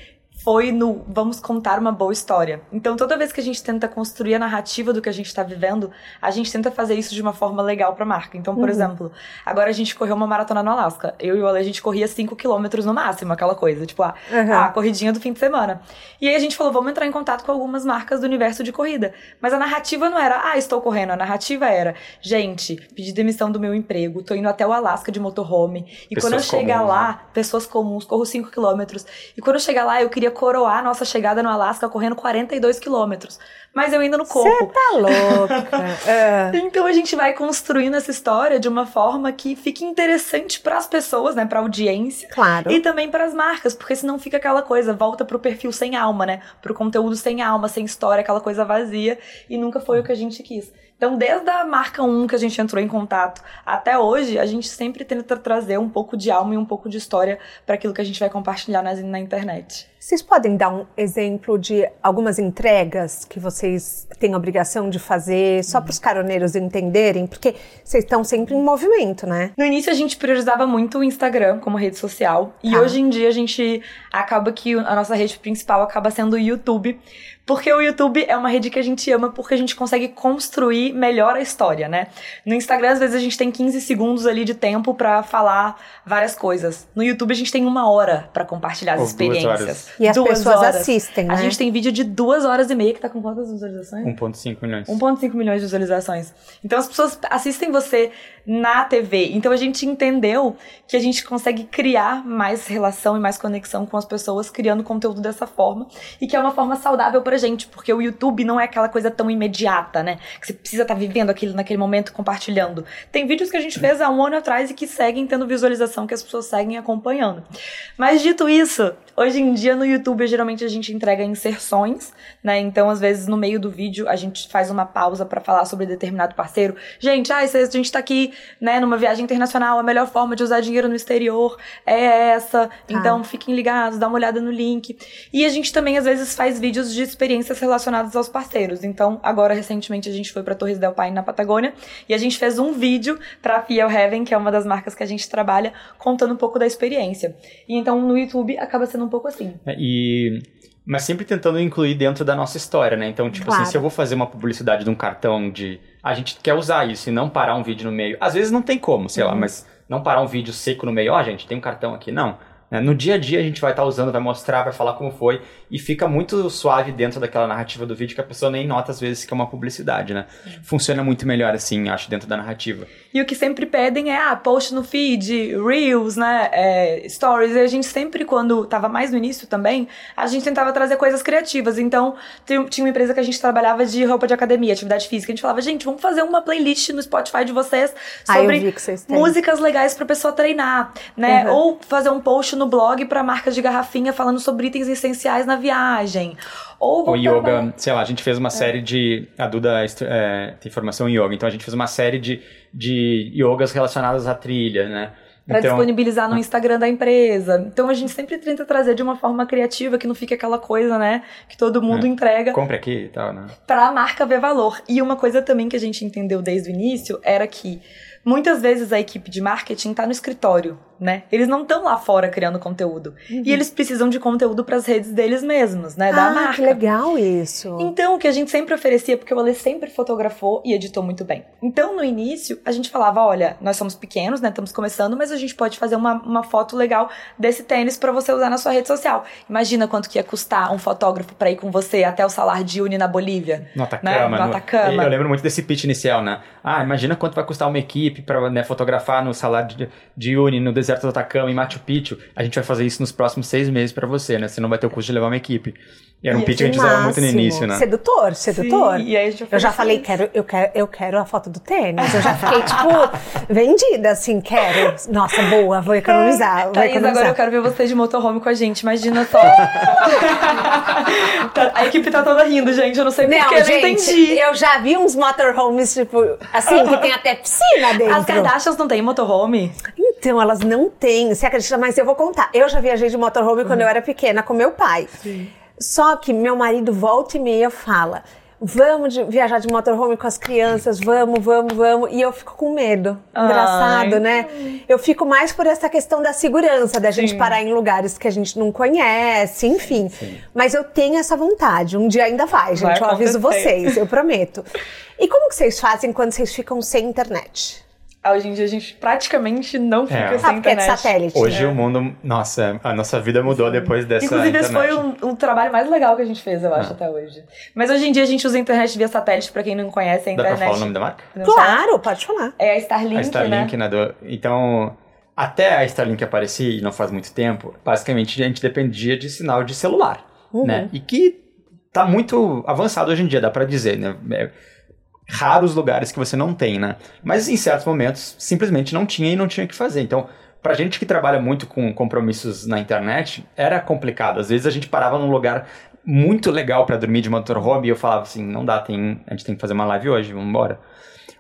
foi no vamos contar uma boa história. Então, toda vez que a gente tenta construir a narrativa do que a gente está vivendo, a gente tenta fazer isso de uma forma legal para a marca. Então, por uhum. exemplo, agora a gente correu uma maratona no Alasca. Eu e o Ale, a gente corria 5 km no máximo, aquela coisa, tipo, a, uhum. a corridinha do fim de semana. E aí a gente falou, vamos entrar em contato com algumas marcas do universo de corrida. Mas a narrativa não era, ah, estou correndo. A narrativa era, gente, pedi demissão do meu emprego, tô indo até o Alasca de motorhome. E pessoas quando eu chegar comuns, lá, né? pessoas comuns, corro 5 km. E quando eu chegar lá, eu queria coroar nossa chegada no Alasca correndo 42 quilômetros. Mas eu ainda no corpo. Você tá louca. é. Então a gente vai construindo essa história de uma forma que fique interessante para as pessoas, né, para audiência. Claro. E também para as marcas, porque senão fica aquela coisa, volta pro perfil sem alma, né? Pro conteúdo sem alma, sem história, aquela coisa vazia e nunca foi o que a gente quis. Então, desde a marca 1 que a gente entrou em contato até hoje, a gente sempre tenta trazer um pouco de alma e um pouco de história para aquilo que a gente vai compartilhar na, na internet. Vocês podem dar um exemplo de algumas entregas que vocês têm obrigação de fazer, só para os caroneiros entenderem? Porque vocês estão sempre em movimento, né? No início a gente priorizava muito o Instagram como rede social, e ah. hoje em dia a gente acaba que a nossa rede principal acaba sendo o YouTube, porque o YouTube é uma rede que a gente ama porque a gente consegue construir melhor a história, né? No Instagram, às vezes, a gente tem 15 segundos ali de tempo para falar várias coisas. No YouTube, a gente tem uma hora para compartilhar as Ou experiências. E as duas pessoas horas. assistem, né? A gente tem vídeo de duas horas e meia que tá com quantas visualizações? 1.5 milhões. 1.5 milhões de visualizações. Então, as pessoas assistem você na TV. Então, a gente entendeu que a gente consegue criar mais relação e mais conexão com as pessoas criando conteúdo dessa forma e que é uma forma saudável pra gente, porque o YouTube não é aquela coisa tão imediata, né? Que você precisa estar tá vivendo aquilo naquele momento, compartilhando. Tem vídeos que a gente fez há um ano atrás e que seguem tendo visualização, que as pessoas seguem acompanhando. Mas dito isso, hoje em dia no YouTube geralmente a gente entrega inserções, né? Então, às vezes, no meio do vídeo, a gente faz uma pausa para falar sobre determinado parceiro. Gente, ah, a gente tá aqui, né, numa viagem internacional, a melhor forma de usar dinheiro no exterior é essa. Tá. Então, fiquem ligados, dá uma olhada no link. E a gente também, às vezes, faz vídeos de experiências relacionadas aos parceiros. Então, agora, recentemente, a gente foi para Torres del Paine, na Patagônia, e a gente fez um vídeo pra Fiel Heaven, que é uma das marcas que a gente trabalha, contando um pouco da experiência. E então, no YouTube, acaba sendo um pouco assim. É, e mas sempre tentando incluir dentro da nossa história, né? Então, tipo claro. assim, se eu vou fazer uma publicidade de um cartão de. A gente quer usar isso e não parar um vídeo no meio. Às vezes não tem como, sei uhum. lá, mas não parar um vídeo seco no meio. Ó, oh, gente, tem um cartão aqui. Não. Né? No dia a dia a gente vai estar tá usando, vai mostrar, vai falar como foi e fica muito suave dentro daquela narrativa do vídeo que a pessoa nem nota às vezes que é uma publicidade, né? Funciona muito melhor assim, acho, dentro da narrativa. E o que sempre pedem é, ah, post no feed, reels, né, é, stories. E a gente sempre, quando tava mais no início também, a gente tentava trazer coisas criativas. Então, tinha uma empresa que a gente trabalhava de roupa de academia, atividade física. A gente falava, gente, vamos fazer uma playlist no Spotify de vocês sobre músicas legais pra pessoa treinar, né? Uhum. Ou fazer um post no blog para marcas de garrafinha falando sobre itens essenciais na viagem. Ou o yoga, sei lá, a gente fez uma é. série de. A Duda é, tem formação em yoga, então a gente fez uma série de, de yogas relacionadas à trilha, né? Para então, disponibilizar no é. Instagram da empresa. Então a gente sempre tenta trazer de uma forma criativa, que não fique aquela coisa, né? Que todo mundo é. entrega. Compre aqui e tal, né? Pra marca ver valor. E uma coisa também que a gente entendeu desde o início era que muitas vezes a equipe de marketing está no escritório né? Eles não estão lá fora criando conteúdo. Uhum. E eles precisam de conteúdo para as redes deles mesmos, né? Da ah, marca. que legal isso. Então, o que a gente sempre oferecia, porque o Ale sempre fotografou e editou muito bem. Então, no início, a gente falava: olha, nós somos pequenos, né? Estamos começando, mas a gente pode fazer uma, uma foto legal desse tênis para você usar na sua rede social. Imagina quanto que ia custar um fotógrafo para ir com você até o salar de Uni na Bolívia. No Atacama. Né? No, no Atacama. Eu lembro muito desse pitch inicial, né? Ah, imagina quanto vai custar uma equipe para né, fotografar no salar de, de Uni, no deserto do Atacama, em Machu Picchu, a gente vai fazer isso nos próximos seis meses para você, né? Você não vai ter o custo de levar uma equipe. E era um pitch que a gente usava muito no início, né? Sedutor, sedutor. Sim, e aí a gente eu já falei, quero, eu, quero, eu quero a foto do tênis. Eu já fiquei, tipo, vendida, assim, quero. Nossa, boa, vou economizar. Vou Thaís, economizar. agora eu quero ver você de motorhome com a gente, imagina só. a equipe tá toda rindo, gente, eu não sei porquê, eu não entendi. Eu já vi uns motorhomes, tipo, assim, que tem até piscina dentro. As Kardashians não têm motorhome? Então, elas não têm, você acredita? Mas eu vou contar. Eu já viajei de motorhome uhum. quando eu era pequena com meu pai. Sim. Só que meu marido volta e meia fala: vamos de, viajar de motorhome com as crianças, vamos, vamos, vamos. E eu fico com medo. Engraçado, Ai. né? Eu fico mais por essa questão da segurança, da Sim. gente parar em lugares que a gente não conhece, enfim. Sim. Mas eu tenho essa vontade. Um dia ainda vai, gente. Vai eu aviso vocês, eu prometo. E como que vocês fazem quando vocês ficam sem internet? Hoje em dia a gente praticamente não fica é. sem ah, internet. É de satélite. Hoje né? o mundo, nossa, a nossa vida mudou Sim. depois dessa Inclusive internet. esse foi um, um, trabalho mais legal que a gente fez, eu acho, ah. até hoje. Mas hoje em dia a gente usa a internet via satélite, pra quem não conhece a internet. Dá pra falar o nome da marca? Claro, pode falar. É a Starlink, A Starlink, né? né do, então, até a Starlink aparecer, e não faz muito tempo, basicamente a gente dependia de sinal de celular, uhum. né? E que tá muito avançado hoje em dia, dá pra dizer, né? É, raros lugares que você não tem, né? Mas em certos momentos simplesmente não tinha e não tinha o que fazer. Então, pra gente que trabalha muito com compromissos na internet, era complicado. Às vezes a gente parava num lugar muito legal para dormir de motorhome e eu falava assim, não dá, tem, a gente tem que fazer uma live hoje, vamos embora.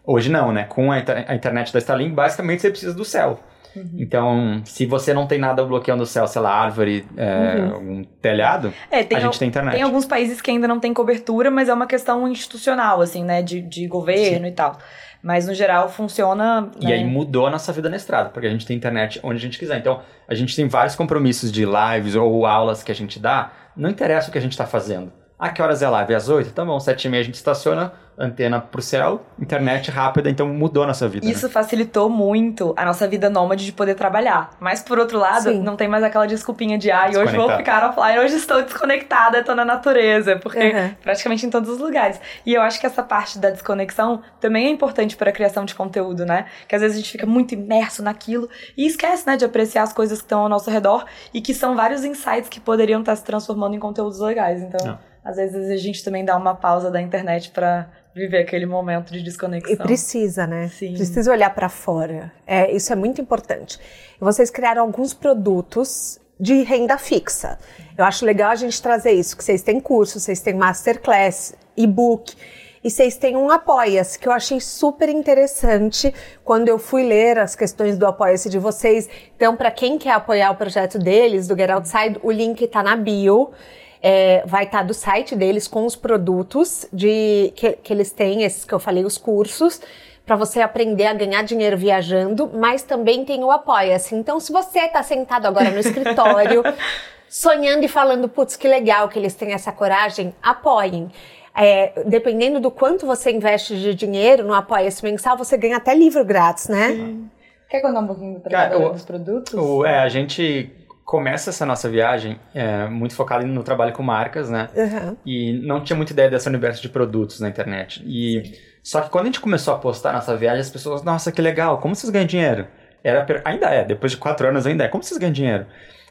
Hoje não, né? Com a, a internet da Starlink, basicamente você precisa do céu. Uhum. Então, se você não tem nada bloqueando o céu, sei lá, árvore, é, uhum. um telhado, é, a gente tem internet. Tem alguns países que ainda não tem cobertura, mas é uma questão institucional, assim, né? De, de governo Sim. e tal. Mas no geral funciona. E né? aí mudou a nossa vida na estrada, porque a gente tem internet onde a gente quiser. Então, a gente tem vários compromissos de lives ou aulas que a gente dá, não interessa o que a gente está fazendo. Ah, que horas é live? Às 8? Tá bom, 7 e meia a gente estaciona, antena pro céu, internet rápida, então mudou a nossa vida. Isso né? facilitou muito a nossa vida nômade de poder trabalhar. Mas por outro lado, Sim. não tem mais aquela desculpinha de ah, hoje vou ficar offline, hoje estou desconectada, estou na natureza, porque uhum. praticamente em todos os lugares. E eu acho que essa parte da desconexão também é importante para a criação de conteúdo, né? Que às vezes a gente fica muito imerso naquilo e esquece, né, de apreciar as coisas que estão ao nosso redor e que são vários insights que poderiam estar se transformando em conteúdos legais. Então, não às vezes a gente também dá uma pausa da internet para viver aquele momento de desconexão. E precisa, né? Sim. Precisa olhar para fora. É, isso é muito importante. Vocês criaram alguns produtos de renda fixa. Eu acho legal a gente trazer isso, que vocês têm curso, vocês têm masterclass, e-book, e vocês têm um Apoia-se, que eu achei super interessante quando eu fui ler as questões do Apoia-se de vocês. Então, para quem quer apoiar o projeto deles, do Get Outside, o link está na bio é, vai estar tá do site deles com os produtos de que, que eles têm, esses que eu falei, os cursos para você aprender a ganhar dinheiro viajando, mas também tem o Apoia-se. Então, se você está sentado agora no escritório, sonhando e falando, putz, que legal que eles têm essa coragem, apoiem. É, dependendo do quanto você investe de dinheiro no Apoia-se mensal, você ganha até livro grátis, né? Sim. Quer contar um pouquinho do dos produtos? O, é, a gente começa essa nossa viagem é, muito focada no trabalho com marcas, né? Uhum. E não tinha muita ideia desse universo de produtos na internet. E Sim. só que quando a gente começou a postar nossa viagem, as pessoas, nossa, que legal, como vocês ganham dinheiro? Era ainda é, depois de quatro anos ainda é. Como vocês ganham dinheiro?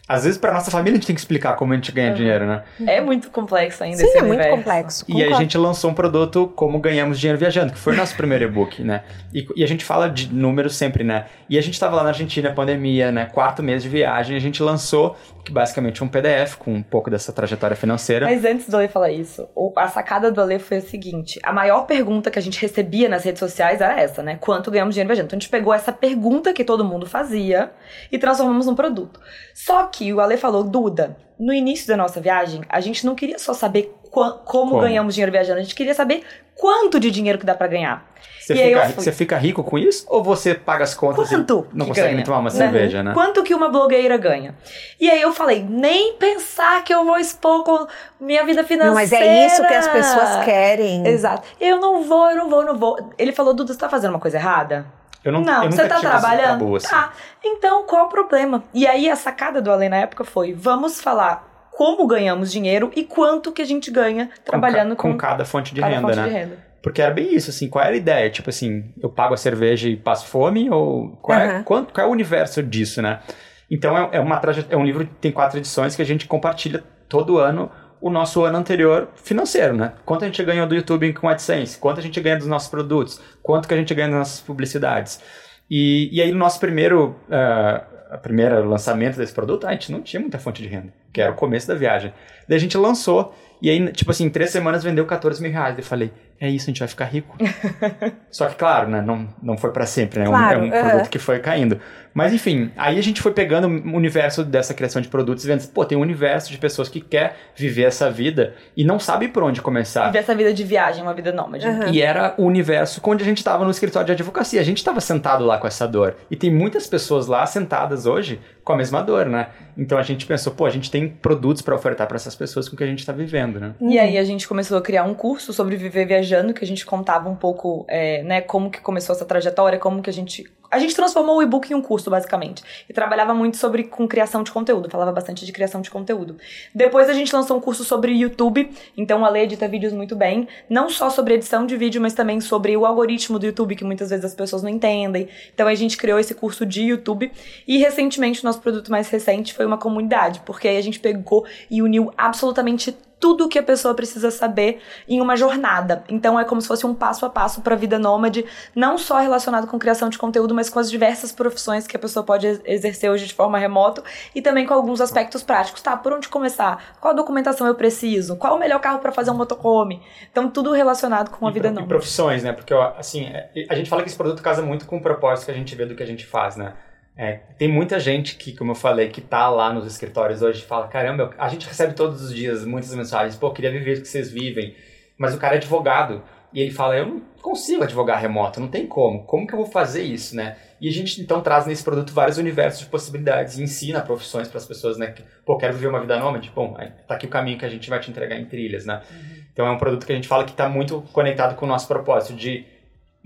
Às vezes, para nossa família, a gente tem que explicar como a gente ganha uhum. dinheiro, né? É muito complexo ainda Sim, esse é universo. muito complexo. E a gente lançou um produto Como Ganhamos Dinheiro Viajando, que foi o nosso primeiro e-book, né? E, e, a gente fala de números sempre, né? E a gente estava lá na Argentina, pandemia, né? Quarto mês de viagem, a gente lançou que basicamente um PDF com um pouco dessa trajetória financeira. Mas antes do Ale falar isso, a sacada do Ale foi a seguinte: a maior pergunta que a gente recebia nas redes sociais era essa, né? Quanto ganhamos dinheiro viajando? Então a gente pegou essa pergunta que todo mundo fazia e transformamos num produto. Só que o Ale falou, Duda, no início da nossa viagem, a gente não queria só saber como, como, ganhamos dinheiro viajando, a gente queria saber quanto de dinheiro que dá para ganhar. Você fica, você fica, rico com isso? Ou você paga as contas quanto e não consegue ganha, tomar uma né? cerveja, né? Quanto que uma blogueira ganha? E aí eu falei, nem pensar que eu vou expor com minha vida financeira. Não, mas é isso que as pessoas querem. Exato. Eu não vou, eu não vou, eu não vou. Ele falou, Duda, você tá fazendo uma coisa errada? Eu não, não eu você tá trabalhando? Tabu, assim. Tá. Então, qual o problema? E aí a sacada do Além na época foi: vamos falar como ganhamos dinheiro e quanto que a gente ganha trabalhando com, com, com cada fonte de cada renda, fonte né? De renda. Porque era bem isso, assim, qual era a ideia? Tipo assim, eu pago a cerveja e passo fome? Ou qual, uhum. é, qual, qual é o universo disso, né? Então é, é, uma é um livro que tem quatro edições que a gente compartilha todo ano o nosso ano anterior financeiro, né? Quanto a gente ganhou do YouTube com AdSense, quanto a gente ganha dos nossos produtos, quanto que a gente ganha das nossas publicidades. E, e aí no nosso primeiro, uh, primeiro lançamento desse produto, a gente não tinha muita fonte de renda, que era o começo da viagem. Daí a gente lançou, e aí, tipo assim, em três semanas vendeu 14 mil reais. Eu falei, é isso, a gente vai ficar rico. Só que, claro, né, não, não foi para sempre, né? Claro, é um, é um produto que foi caindo. Mas, enfim, aí a gente foi pegando o universo dessa criação de produtos e vendo, pô, tem um universo de pessoas que quer viver essa vida e não sabe por onde começar. Viver essa vida de viagem, uma vida nômade. Uhum. E era o universo onde a gente estava no escritório de advocacia. A gente estava sentado lá com essa dor. E tem muitas pessoas lá sentadas hoje com a mesma dor, né? Então a gente pensou, pô, a gente tem produtos para ofertar para essas pessoas com o que a gente está vivendo, né? E aí a gente começou a criar um curso sobre viver viajando, que a gente contava um pouco, é, né, como que começou essa trajetória, como que a gente a gente transformou o e-book em um curso, basicamente. E trabalhava muito sobre com criação de conteúdo, falava bastante de criação de conteúdo. Depois a gente lançou um curso sobre YouTube, então a Lê edita vídeos muito bem, não só sobre edição de vídeo, mas também sobre o algoritmo do YouTube, que muitas vezes as pessoas não entendem. Então a gente criou esse curso de YouTube e recentemente o nosso produto mais recente foi uma comunidade, porque aí a gente pegou e uniu absolutamente tudo que a pessoa precisa saber em uma jornada. Então é como se fosse um passo a passo para a vida nômade, não só relacionado com criação de conteúdo, mas com as diversas profissões que a pessoa pode exercer hoje de forma remota e também com alguns aspectos práticos. Tá, por onde começar? Qual documentação eu preciso? Qual o melhor carro para fazer um motorhome? Então tudo relacionado com a e vida nômade. E profissões, né? Porque assim, é, a gente fala que esse produto casa muito com o propósito que a gente vê do que a gente faz, né? É, tem muita gente que, como eu falei, que tá lá nos escritórios hoje e fala, caramba, a gente recebe todos os dias muitas mensagens, pô, queria viver o que vocês vivem, mas o cara é advogado, E ele fala, eu não consigo advogar remoto, não tem como. Como que eu vou fazer isso, né? E a gente então traz nesse produto vários universos de possibilidades e ensina profissões para as pessoas, né? Que, pô, quero viver uma vida nômade? Bom, tá aqui o caminho que a gente vai te entregar em trilhas, né? Uhum. Então é um produto que a gente fala que está muito conectado com o nosso propósito de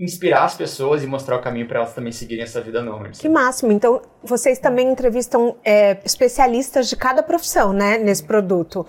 inspirar as pessoas e mostrar o caminho para elas também seguirem essa vida nômade. Que máximo! Então, vocês também entrevistam é, especialistas de cada profissão, né, nesse produto.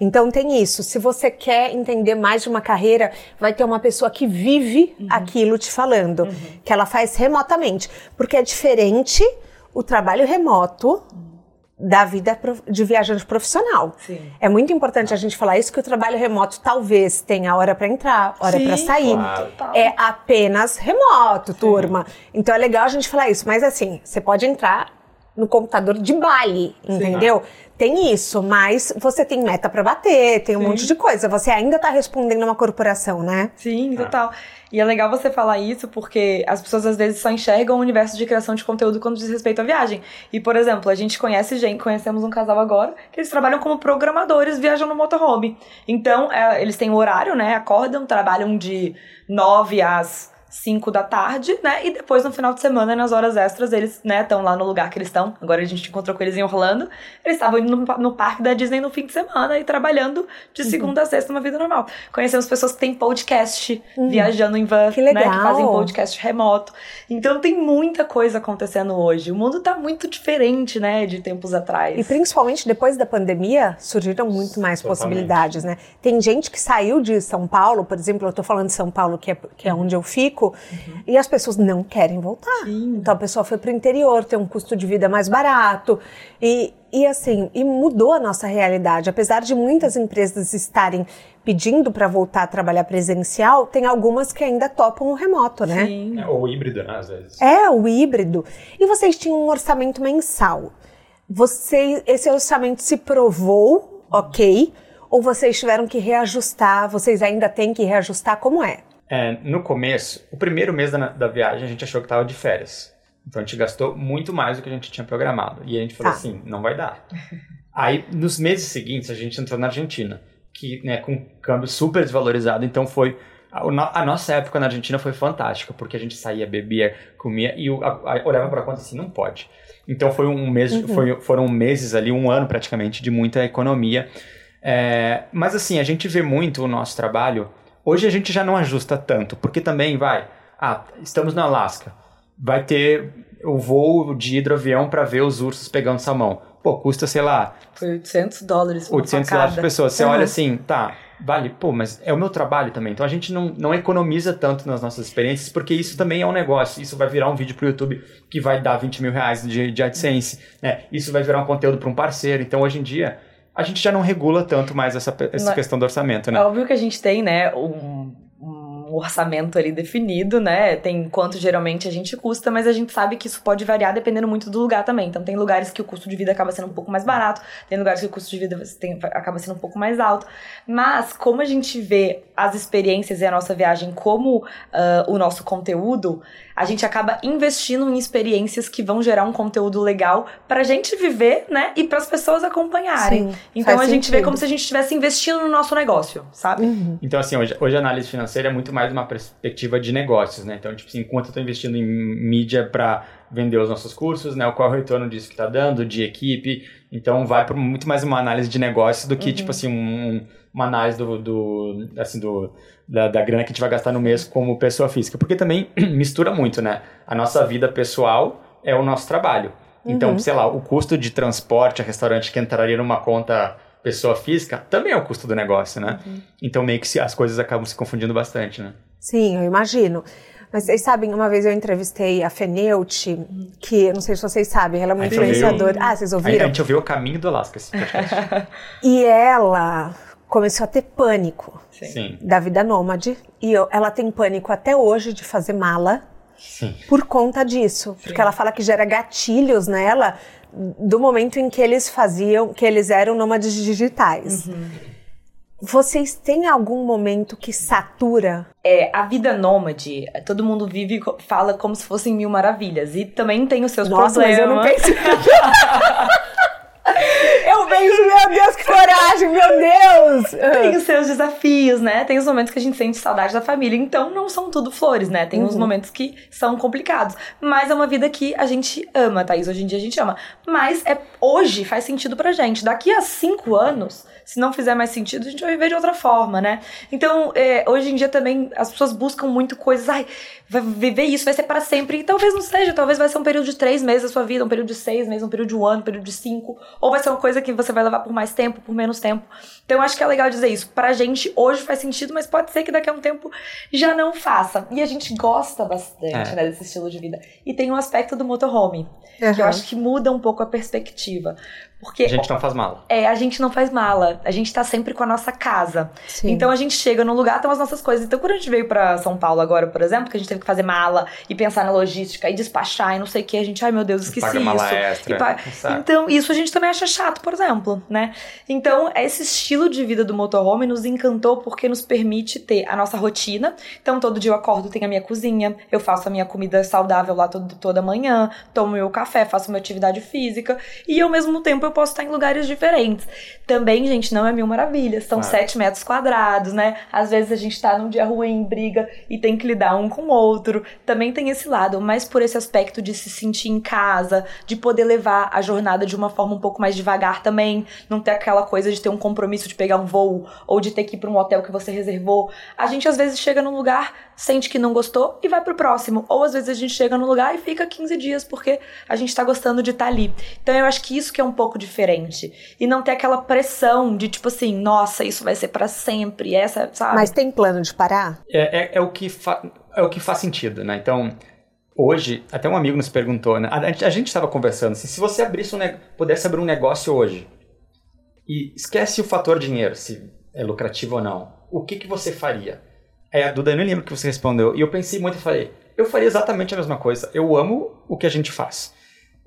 Então tem isso. Se você quer entender mais de uma carreira, vai ter uma pessoa que vive uhum. aquilo te falando, uhum. que ela faz remotamente, porque é diferente o trabalho remoto. Uhum da vida de viajante profissional. Sim. É muito importante a gente falar isso que o trabalho remoto talvez tenha hora para entrar, hora para sair. Claro. É apenas remoto, Sim. turma. Então é legal a gente falar isso, mas assim, você pode entrar no computador de Bali, entendeu? Sim. Tem isso, mas você tem meta para bater, tem um Sim. monte de coisa. Você ainda tá respondendo uma corporação, né? Sim, total. E é legal você falar isso porque as pessoas às vezes só enxergam o universo de criação de conteúdo quando diz respeito à viagem. E, por exemplo, a gente conhece gente, conhecemos um casal agora, que eles trabalham como programadores, viajam no motorhome. Então, é, eles têm o horário, né? Acordam, trabalham de 9 às 5 da tarde, né? E depois no final de semana, nas horas extras, eles, né, estão lá no lugar que eles estão. Agora a gente encontrou com eles em Orlando. Eles estavam indo no, no, parque da Disney no fim de semana e trabalhando de uhum. segunda a sexta uma vida normal. Conhecemos pessoas que têm podcast, uhum. viajando em van, que legal. né? Que fazem podcast remoto. Então tem muita coisa acontecendo hoje. O mundo tá muito diferente, né, de tempos atrás. E principalmente depois da pandemia, surgiram muito mais Totalmente. possibilidades, né? Tem gente que saiu de São Paulo, por exemplo, eu tô falando de São Paulo, que é, que é onde eu fico, uhum. e as pessoas não querem voltar. Sim. Então a pessoa foi para o interior, tem um custo de vida mais barato e, e assim, e mudou a nossa realidade. Apesar de muitas empresas estarem pedindo para voltar a trabalhar presencial, tem algumas que ainda topam o remoto, né? Sim. É, ou o híbrido, né, às vezes. É, o híbrido. E vocês tinham um orçamento mensal. Você, esse orçamento se provou ok? Ou vocês tiveram que reajustar? Vocês ainda têm que reajustar? Como é? É, no começo, o primeiro mês da, da viagem, a gente achou que estava de férias. Então a gente gastou muito mais do que a gente tinha programado. E a gente falou tá. assim, não vai dar. Aí, nos meses seguintes, a gente entrou na Argentina, que, né, com câmbio super desvalorizado, então foi... A, a nossa época na Argentina foi fantástica, porque a gente saía, bebia, comia e a, a, olhava para a conta assim, não pode. Então foi um mês, uhum. foi, foram meses ali, um ano praticamente, de muita economia. É, mas assim, a gente vê muito o nosso trabalho Hoje a gente já não ajusta tanto, porque também vai. Ah, estamos na Alasca. Vai ter o voo de hidroavião para ver os ursos pegando salmão. Pô, custa, sei lá. Foi 800 dólares. 800 dólares por pessoa. Você uhum. olha assim, tá, vale, pô, mas é o meu trabalho também. Então a gente não, não economiza tanto nas nossas experiências, porque isso também é um negócio. Isso vai virar um vídeo pro YouTube que vai dar 20 mil reais de, de AdSense. Né? Isso vai virar um conteúdo para um parceiro. Então hoje em dia a gente já não regula tanto mais essa, essa questão do orçamento, né? É óbvio que a gente tem, né, um um orçamento ali definido, né? Tem quanto geralmente a gente custa, mas a gente sabe que isso pode variar dependendo muito do lugar também. Então tem lugares que o custo de vida acaba sendo um pouco mais barato, tem lugares que o custo de vida tem, acaba sendo um pouco mais alto. Mas como a gente vê as experiências e a nossa viagem como uh, o nosso conteúdo, a gente acaba investindo em experiências que vão gerar um conteúdo legal pra gente viver, né? E para as pessoas acompanharem. Sim, então a gente vê como se a gente estivesse investindo no nosso negócio, sabe? Uhum. Então assim, hoje, hoje a análise financeira é muito mais uma perspectiva de negócios, né? Então, tipo assim, enquanto eu estou investindo em mídia para vender os nossos cursos, né? Qual é o retorno disso que está dando, de equipe. Então, vai para muito mais uma análise de negócio do que, uhum. tipo assim, um, uma análise do, do assim, do, da, da, grana que a gente vai gastar no mês como pessoa física. Porque também mistura muito, né? A nossa vida pessoal é o nosso trabalho. Então, uhum. sei lá, o custo de transporte a restaurante que entraria numa conta pessoa física, também é o custo do negócio, né? Uhum. Então meio que as coisas acabam se confundindo bastante, né? Sim, eu imagino. Mas vocês sabem, uma vez eu entrevistei a Feneute, que não sei se vocês sabem, ela é uma influenciadora. Ouviu, ah, vocês ouviram? A gente ouviu o caminho do Alasca, esse podcast. e ela começou a ter pânico Sim. da vida nômade. E eu, ela tem pânico até hoje de fazer mala. Sim. Por conta disso. Sim. Porque ela fala que gera gatilhos nela do momento em que eles faziam, que eles eram nômades digitais. Uhum. Vocês têm algum momento que satura? É, a vida nômade, todo mundo vive fala como se fossem mil maravilhas. E também tem os seus Nossa, problemas. Mas eu não pensei. eu vejo, meu Deus, que coragem! meu Deus! Tem os seus desafios, né? Tem os momentos que a gente sente saudade da família. Então, não são tudo flores, né? Tem uhum. uns momentos que são complicados. Mas é uma vida que a gente ama, Thaís. Hoje em dia a gente ama. Mas é, hoje faz sentido pra gente. Daqui a cinco anos se não fizer mais sentido, a gente vai viver de outra forma, né? Então, é, hoje em dia também as pessoas buscam muito coisas, ai, vai viver isso, vai ser para sempre. E talvez não seja, talvez vai ser um período de três meses da sua vida, um período de seis meses, um período de um ano, um período de cinco, ou vai ser uma coisa que você vai levar por mais tempo, por menos tempo. Então, eu acho que é legal dizer isso. Pra gente, hoje faz sentido, mas pode ser que daqui a um tempo já não faça. E a gente gosta bastante, é. né, desse estilo de vida. E tem um aspecto do motorhome, uhum. que eu acho que muda um pouco a perspectiva. Porque a gente não faz mala. É, a gente não faz mala. A gente tá sempre com a nossa casa. Sim. Então a gente chega num lugar, tem as nossas coisas. Então quando a gente veio para São Paulo agora, por exemplo, que a gente teve que fazer mala e pensar na logística e despachar e não sei o que, a gente, ai meu Deus, esqueci paga mala isso. Extra, pa... Então, isso a gente também acha chato, por exemplo, né? Então, esse estilo de vida do motorhome nos encantou porque nos permite ter a nossa rotina. Então, todo dia eu acordo, tenho a minha cozinha, eu faço a minha comida saudável lá todo, toda manhã, tomo meu café, faço minha atividade física e ao mesmo tempo eu posso estar em lugares diferentes. Também, gente, não é mil maravilhas. São sete metros quadrados, né? Às vezes a gente tá num dia ruim, briga e tem que lidar um com o outro. Também tem esse lado, mas por esse aspecto de se sentir em casa, de poder levar a jornada de uma forma um pouco mais devagar também. Não ter aquela coisa de ter um compromisso de pegar um voo ou de ter que ir pra um hotel que você reservou. A gente às vezes chega num lugar, sente que não gostou e vai pro próximo. Ou às vezes a gente chega num lugar e fica 15 dias porque a gente tá gostando de estar tá ali. Então eu acho que isso que é um pouco diferente. E não ter aquela pressão de tipo assim, nossa, isso vai ser para sempre, essa, sabe? Mas tem plano de parar? É, é, é o, que é o que faz sentido, né? Então, hoje, até um amigo nos perguntou, né? A, gente estava conversando assim, se você abrisse um pudesse abrir um negócio hoje e esquece o fator dinheiro, se é lucrativo ou não, o que, que você faria? É, a Duda, eu não lembro o que você respondeu. E eu pensei muito e falei, eu faria exatamente a mesma coisa. Eu amo o que a gente faz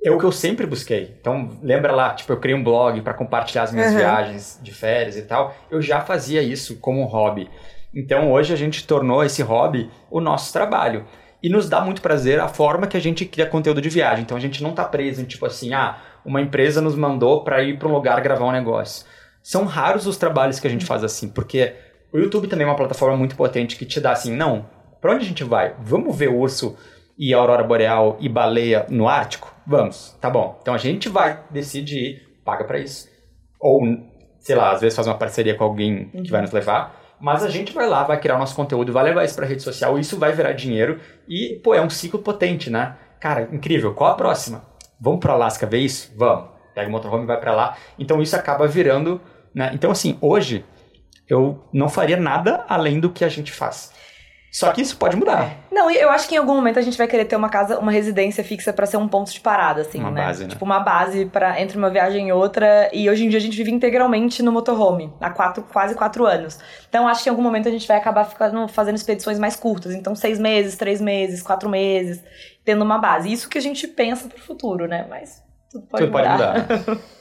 é o que eu sempre busquei. Então, lembra lá, tipo, eu criei um blog para compartilhar as minhas uhum. viagens de férias e tal. Eu já fazia isso como um hobby. Então, hoje a gente tornou esse hobby o nosso trabalho. E nos dá muito prazer a forma que a gente cria conteúdo de viagem. Então, a gente não tá preso em tipo assim, ah, uma empresa nos mandou para ir para um lugar gravar um negócio. São raros os trabalhos que a gente faz assim, porque o YouTube também é uma plataforma muito potente que te dá assim, não, para onde a gente vai? Vamos ver urso e aurora boreal e baleia no Ártico? Vamos, tá bom. Então a gente vai decidir, paga para isso. Ou, sei lá, às vezes faz uma parceria com alguém uhum. que vai nos levar. Mas a gente vai lá, vai criar o nosso conteúdo, vai levar isso pra rede social, isso vai virar dinheiro e, pô, é um ciclo potente, né? Cara, incrível. Qual a próxima? Vamos pro Alasca ver isso? Vamos. Pega o motorhome e vai para lá. Então isso acaba virando, né? Então assim, hoje eu não faria nada além do que a gente faz. Só que isso pode mudar. É. Não, eu acho que em algum momento a gente vai querer ter uma casa, uma residência fixa para ser um ponto de parada, assim, uma né? Base, né? Tipo, uma base para entre uma viagem e outra. E hoje em dia a gente vive integralmente no motorhome, há quatro, quase quatro anos. Então acho que em algum momento a gente vai acabar ficando, fazendo expedições mais curtas. Então, seis meses, três meses, quatro meses, tendo uma base. Isso que a gente pensa pro futuro, né? Mas tudo pode tudo mudar. Pode mudar.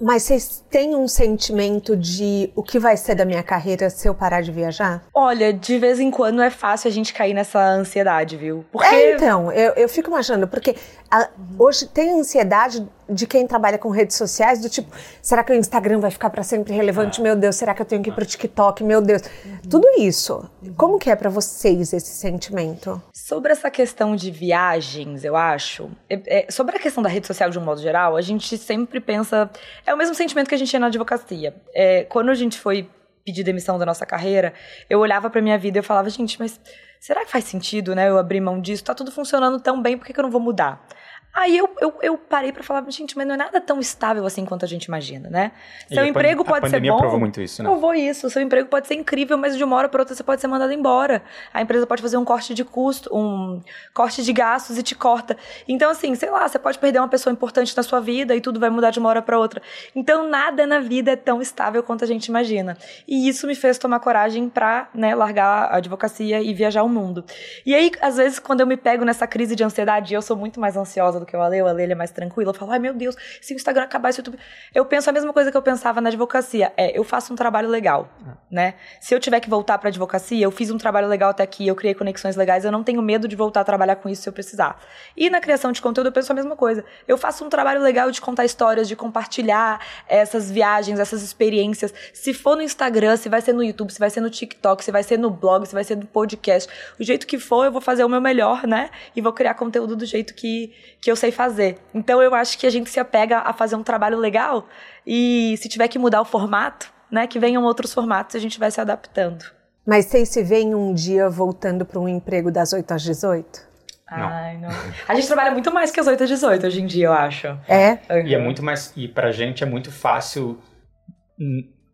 Mas vocês têm um sentimento de o que vai ser da minha carreira se eu parar de viajar? Olha, de vez em quando é fácil a gente cair nessa ansiedade, viu? Porque... É, então, eu, eu fico imaginando, porque a, hoje tem ansiedade de quem trabalha com redes sociais, do tipo, será que o Instagram vai ficar para sempre relevante? Meu Deus, será que eu tenho que ir pro TikTok? Meu Deus. Tudo isso. Como que é para vocês esse sentimento? Sobre essa questão de viagens, eu acho, é, é, sobre a questão da rede social de um modo geral, a gente sempre pensa, é o mesmo sentimento que a gente tinha na advocacia. É, quando a gente foi pedir demissão da nossa carreira, eu olhava para minha vida e eu falava, gente, mas será que faz sentido, né, eu abrir mão disso? Tá tudo funcionando tão bem, por que, que eu não vou mudar? Aí eu, eu, eu parei para falar, gente, mas não é nada tão estável assim quanto a gente imagina, né? Seu emprego pode ser bom. provou muito isso, né? Provou isso. Seu emprego pode ser incrível, mas de uma hora para outra você pode ser mandado embora. A empresa pode fazer um corte de custo, um corte de gastos e te corta. Então, assim, sei lá, você pode perder uma pessoa importante na sua vida e tudo vai mudar de uma hora para outra. Então, nada na vida é tão estável quanto a gente imagina. E isso me fez tomar coragem pra, né, largar a advocacia e viajar o mundo. E aí, às vezes, quando eu me pego nessa crise de ansiedade, eu sou muito mais ansiosa do que o Ale, o Ale ele é mais tranquilo. Eu falo, ai meu Deus, se o Instagram acabar, esse YouTube. Eu penso a mesma coisa que eu pensava na advocacia. É, eu faço um trabalho legal. né? Se eu tiver que voltar para advocacia, eu fiz um trabalho legal até aqui, eu criei conexões legais, eu não tenho medo de voltar a trabalhar com isso se eu precisar. E na criação de conteúdo eu penso a mesma coisa. Eu faço um trabalho legal de contar histórias, de compartilhar essas viagens, essas experiências. Se for no Instagram, se vai ser no YouTube, se vai ser no TikTok, se vai ser no blog, se vai ser no podcast, o jeito que for, eu vou fazer o meu melhor, né? E vou criar conteúdo do jeito que, que eu sei fazer. Então eu acho que a gente se apega a fazer um trabalho legal e se tiver que mudar o formato, né, que venham outros formatos e a gente vai se adaptando. Mas vocês se veem um dia voltando para um emprego das 8 às 18? Não. Ai, não. A gente trabalha muito mais que as 8 às 18 hoje em dia, eu acho. É? Uhum. E é muito mais. E pra gente é muito fácil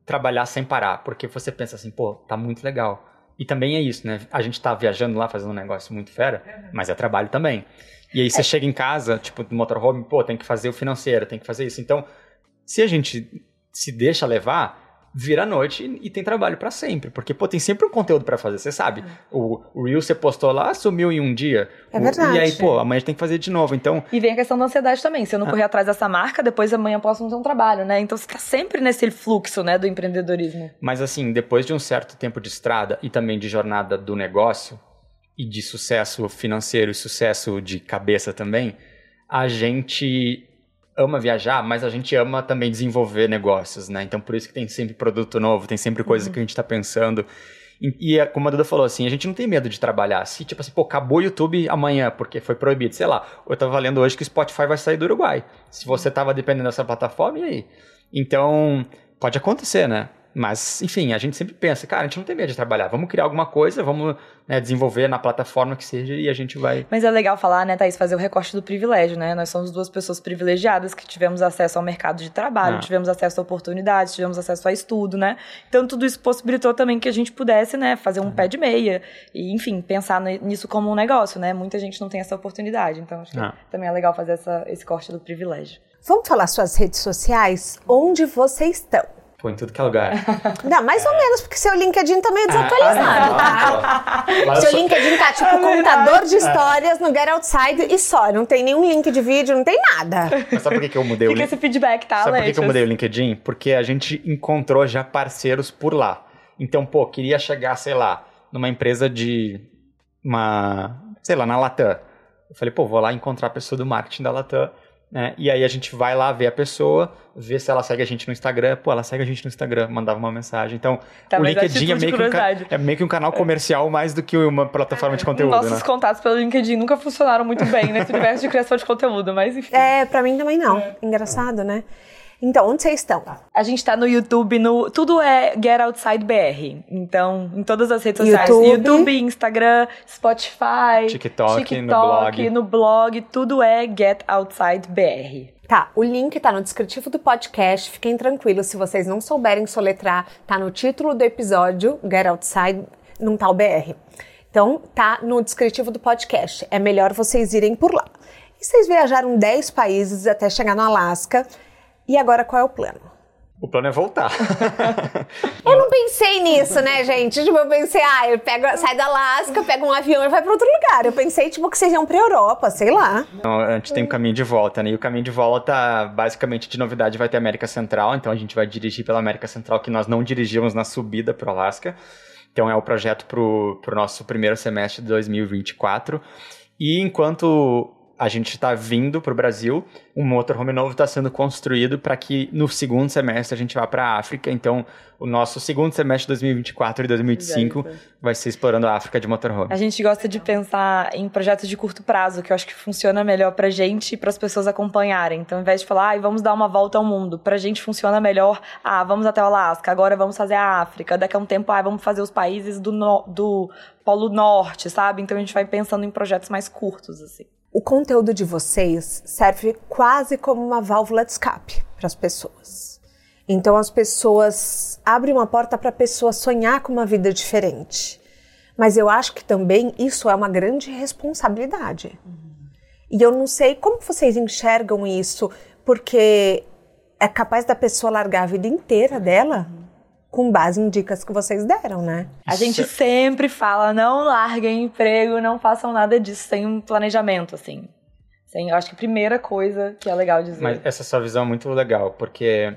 trabalhar sem parar, porque você pensa assim, pô, tá muito legal. E também é isso, né? A gente tá viajando lá fazendo um negócio muito fera, mas é trabalho também. E aí você é. chega em casa, tipo, no motorhome, pô, tem que fazer o financeiro, tem que fazer isso. Então, se a gente se deixa levar, vira noite e, e tem trabalho para sempre. Porque, pô, tem sempre um conteúdo para fazer, você sabe. É. O, o Reel você postou lá, sumiu em um dia. É verdade. O, e aí, pô, amanhã tem que fazer de novo, então... E vem a questão da ansiedade também. Se eu não ah. correr atrás dessa marca, depois amanhã posso não ter um trabalho, né? Então você tá sempre nesse fluxo, né, do empreendedorismo. Mas assim, depois de um certo tempo de estrada e também de jornada do negócio e de sucesso financeiro e sucesso de cabeça também, a gente ama viajar, mas a gente ama também desenvolver negócios, né? Então por isso que tem sempre produto novo, tem sempre coisa uhum. que a gente está pensando. E, e, é, como a Duda falou, assim, a gente não tem medo de trabalhar. Se, tipo assim, pô, acabou o YouTube amanhã porque foi proibido, sei lá. Eu tava lendo hoje que o Spotify vai sair do Uruguai. Se você tava dependendo dessa plataforma, e aí? Então, pode acontecer, né? Mas, enfim, a gente sempre pensa, cara, a gente não tem medo de trabalhar. Vamos criar alguma coisa, vamos né, desenvolver na plataforma que seja e a gente vai. Mas é legal falar, né, Thaís, fazer o recorte do privilégio, né? Nós somos duas pessoas privilegiadas que tivemos acesso ao mercado de trabalho, ah. tivemos acesso a oportunidades, tivemos acesso a estudo, né? Então tudo isso possibilitou também que a gente pudesse, né, fazer um pé de meia e, enfim, pensar nisso como um negócio, né? Muita gente não tem essa oportunidade, então acho que ah. também é legal fazer essa, esse corte do privilégio. Vamos falar suas redes sociais? Onde vocês estão? Pô, em tudo que é lugar. Não, mais é. ou menos, porque seu LinkedIn tá meio desatualizado, tá? seu LinkedIn tá tipo contador de histórias no Get Outside e só. Não tem nenhum link de vídeo, não tem nada. Mas sabe por que, que eu mudei Fica o LinkedIn? esse feedback, tá, Sabe por que, que eu mudei o LinkedIn? Porque a gente encontrou já parceiros por lá. Então, pô, queria chegar, sei lá, numa empresa de uma, sei lá, na Latam. Eu falei, pô, vou lá encontrar a pessoa do marketing da Latam né? E aí a gente vai lá ver a pessoa, ver se ela segue a gente no Instagram. Pô, ela segue a gente no Instagram, mandava uma mensagem. Então, tá, o LinkedIn é meio, que um, é meio que um canal comercial mais do que uma plataforma de conteúdo. Nossos né? contatos pelo LinkedIn nunca funcionaram muito bem nesse universo de criação de conteúdo, mas enfim. É, pra mim também não. É. Engraçado, né? Então, onde vocês estão? A gente está no YouTube, no tudo é Get Outside BR. Então, em todas as redes sociais, YouTube, YouTube Instagram, Spotify, TikTok, TikTok no, blog. no blog, tudo é Get Outside BR. Tá, o link tá no descritivo do podcast. Fiquem tranquilos, se vocês não souberem soletrar, tá no título do episódio, Get Outside, não tá o BR. Então, tá no descritivo do podcast. É melhor vocês irem por lá. E vocês viajaram 10 países até chegar no Alasca. E agora qual é o plano? O plano é voltar. eu não pensei nisso, né, gente? Tipo, eu pensei, ah, eu pego, sai da Alasca, pego um avião e vai para outro lugar. Eu pensei, tipo, que vocês iam pra Europa, sei lá. Então, a gente tem o um caminho de volta, né? E o caminho de volta, basicamente, de novidade, vai ter América Central. Então, a gente vai dirigir pela América Central, que nós não dirigimos na subida pro Alasca. Então, é o projeto pro, pro nosso primeiro semestre de 2024. E enquanto a gente está vindo para o Brasil, um motorhome novo está sendo construído para que no segundo semestre a gente vá para a África. Então, o nosso segundo semestre de 2024 e 2025 vai ser explorando a África de motorhome. A gente gosta de pensar em projetos de curto prazo, que eu acho que funciona melhor para a gente e para as pessoas acompanharem. Então, ao invés de falar, ah, vamos dar uma volta ao mundo, para a gente funciona melhor, ah, vamos até o Alasca, agora vamos fazer a África, daqui a um tempo, ah, vamos fazer os países do, no do Polo Norte, sabe? Então, a gente vai pensando em projetos mais curtos, assim o conteúdo de vocês serve quase como uma válvula de escape para as pessoas. Então as pessoas abrem uma porta para a pessoa sonhar com uma vida diferente. Mas eu acho que também isso é uma grande responsabilidade. Uhum. E eu não sei como vocês enxergam isso, porque é capaz da pessoa largar a vida inteira dela uhum com base em dicas que vocês deram, né? A gente sempre fala, não larguem emprego, não façam nada disso sem um planejamento, assim. Sem, eu acho que a primeira coisa que é legal dizer. Mas essa sua visão é muito legal, porque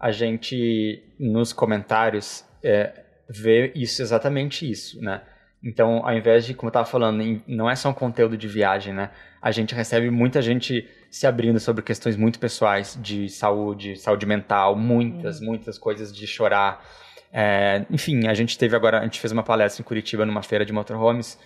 a gente, nos comentários, é, ver isso, exatamente isso, né? Então, ao invés de, como eu estava falando, não é só um conteúdo de viagem, né? A gente recebe muita gente se abrindo sobre questões muito pessoais de saúde, saúde mental, muitas, uhum. muitas coisas de chorar. É, enfim, a gente teve agora, a gente fez uma palestra em Curitiba numa feira de motorhomes,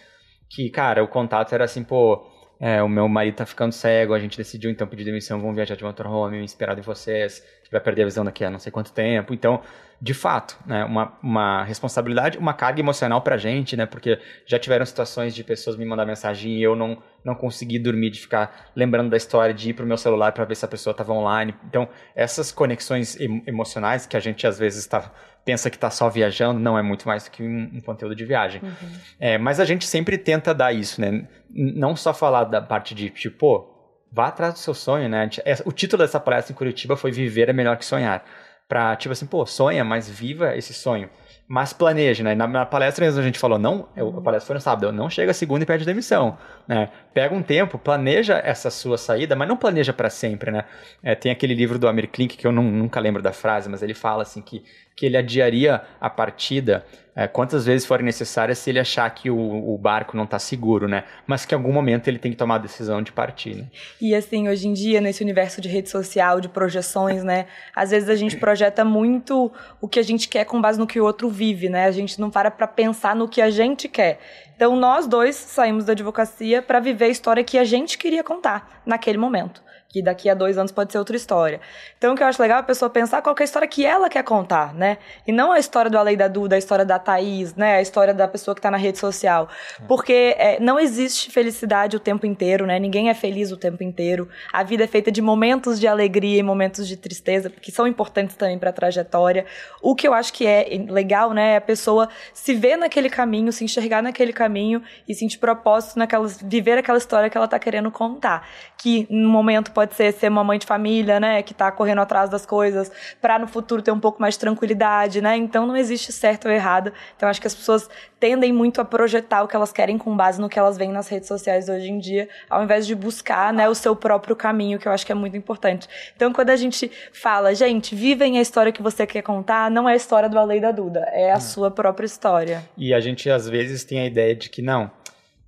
que, cara, o contato era assim, pô, é, o meu marido tá ficando cego, a gente decidiu então pedir demissão, vamos viajar de motorhome, inspirado em vocês, a gente vai perder a visão daqui a não sei quanto tempo. Então, de fato, né, uma, uma responsabilidade, uma carga emocional pra gente, né, porque já tiveram situações de pessoas me mandar mensagem e eu não, não consegui dormir, de ficar lembrando da história, de ir pro meu celular para ver se a pessoa estava online. Então, essas conexões emocionais que a gente às vezes está pensa que está só viajando, não é muito mais do que um, um conteúdo de viagem. Uhum. É, mas a gente sempre tenta dar isso, né? Não só falar da parte de, tipo, vá atrás do seu sonho, né? É, o título dessa palestra em Curitiba foi Viver é Melhor que Sonhar. Pra, tipo assim, pô, sonha, mas viva esse sonho mas planeje, né? Na, na, palestra mesmo a gente falou, não, eu, a palestra foi no sábado, não chega a segunda e pede demissão, né? Pega um tempo, planeja essa sua saída, mas não planeja para sempre, né? É, tem aquele livro do Amir Klink, que eu não, nunca lembro da frase, mas ele fala assim que, que ele adiaria a partida é, quantas vezes forem necessárias se ele achar que o, o barco não está seguro, né? Mas que em algum momento ele tem que tomar a decisão de partir, né? E assim, hoje em dia, nesse universo de rede social, de projeções, né? Às vezes a gente projeta muito o que a gente quer com base no que o outro vive, né? A gente não para para pensar no que a gente quer. Então nós dois saímos da advocacia para viver a história que a gente queria contar naquele momento que daqui a dois anos pode ser outra história. Então, o que eu acho legal é a pessoa pensar qual é a história que ela quer contar, né? E não a história do Alei da Duda, a história da Thaís, né? A história da pessoa que está na rede social. Porque é, não existe felicidade o tempo inteiro, né? Ninguém é feliz o tempo inteiro. A vida é feita de momentos de alegria e momentos de tristeza, que são importantes também para a trajetória. O que eu acho que é legal, né? É a pessoa se ver naquele caminho, se enxergar naquele caminho e sentir propósito naquelas, viver aquela história que ela está querendo contar. Que no momento pode ser ser uma mãe de família, né, que tá correndo atrás das coisas, para no futuro ter um pouco mais de tranquilidade, né? Então não existe certo ou errado. Então acho que as pessoas tendem muito a projetar o que elas querem com base no que elas veem nas redes sociais hoje em dia, ao invés de buscar, né, o seu próprio caminho, que eu acho que é muito importante. Então quando a gente fala, gente, vivem a história que você quer contar, não é a história do Alei da Duda, é a hum. sua própria história. E a gente às vezes tem a ideia de que não,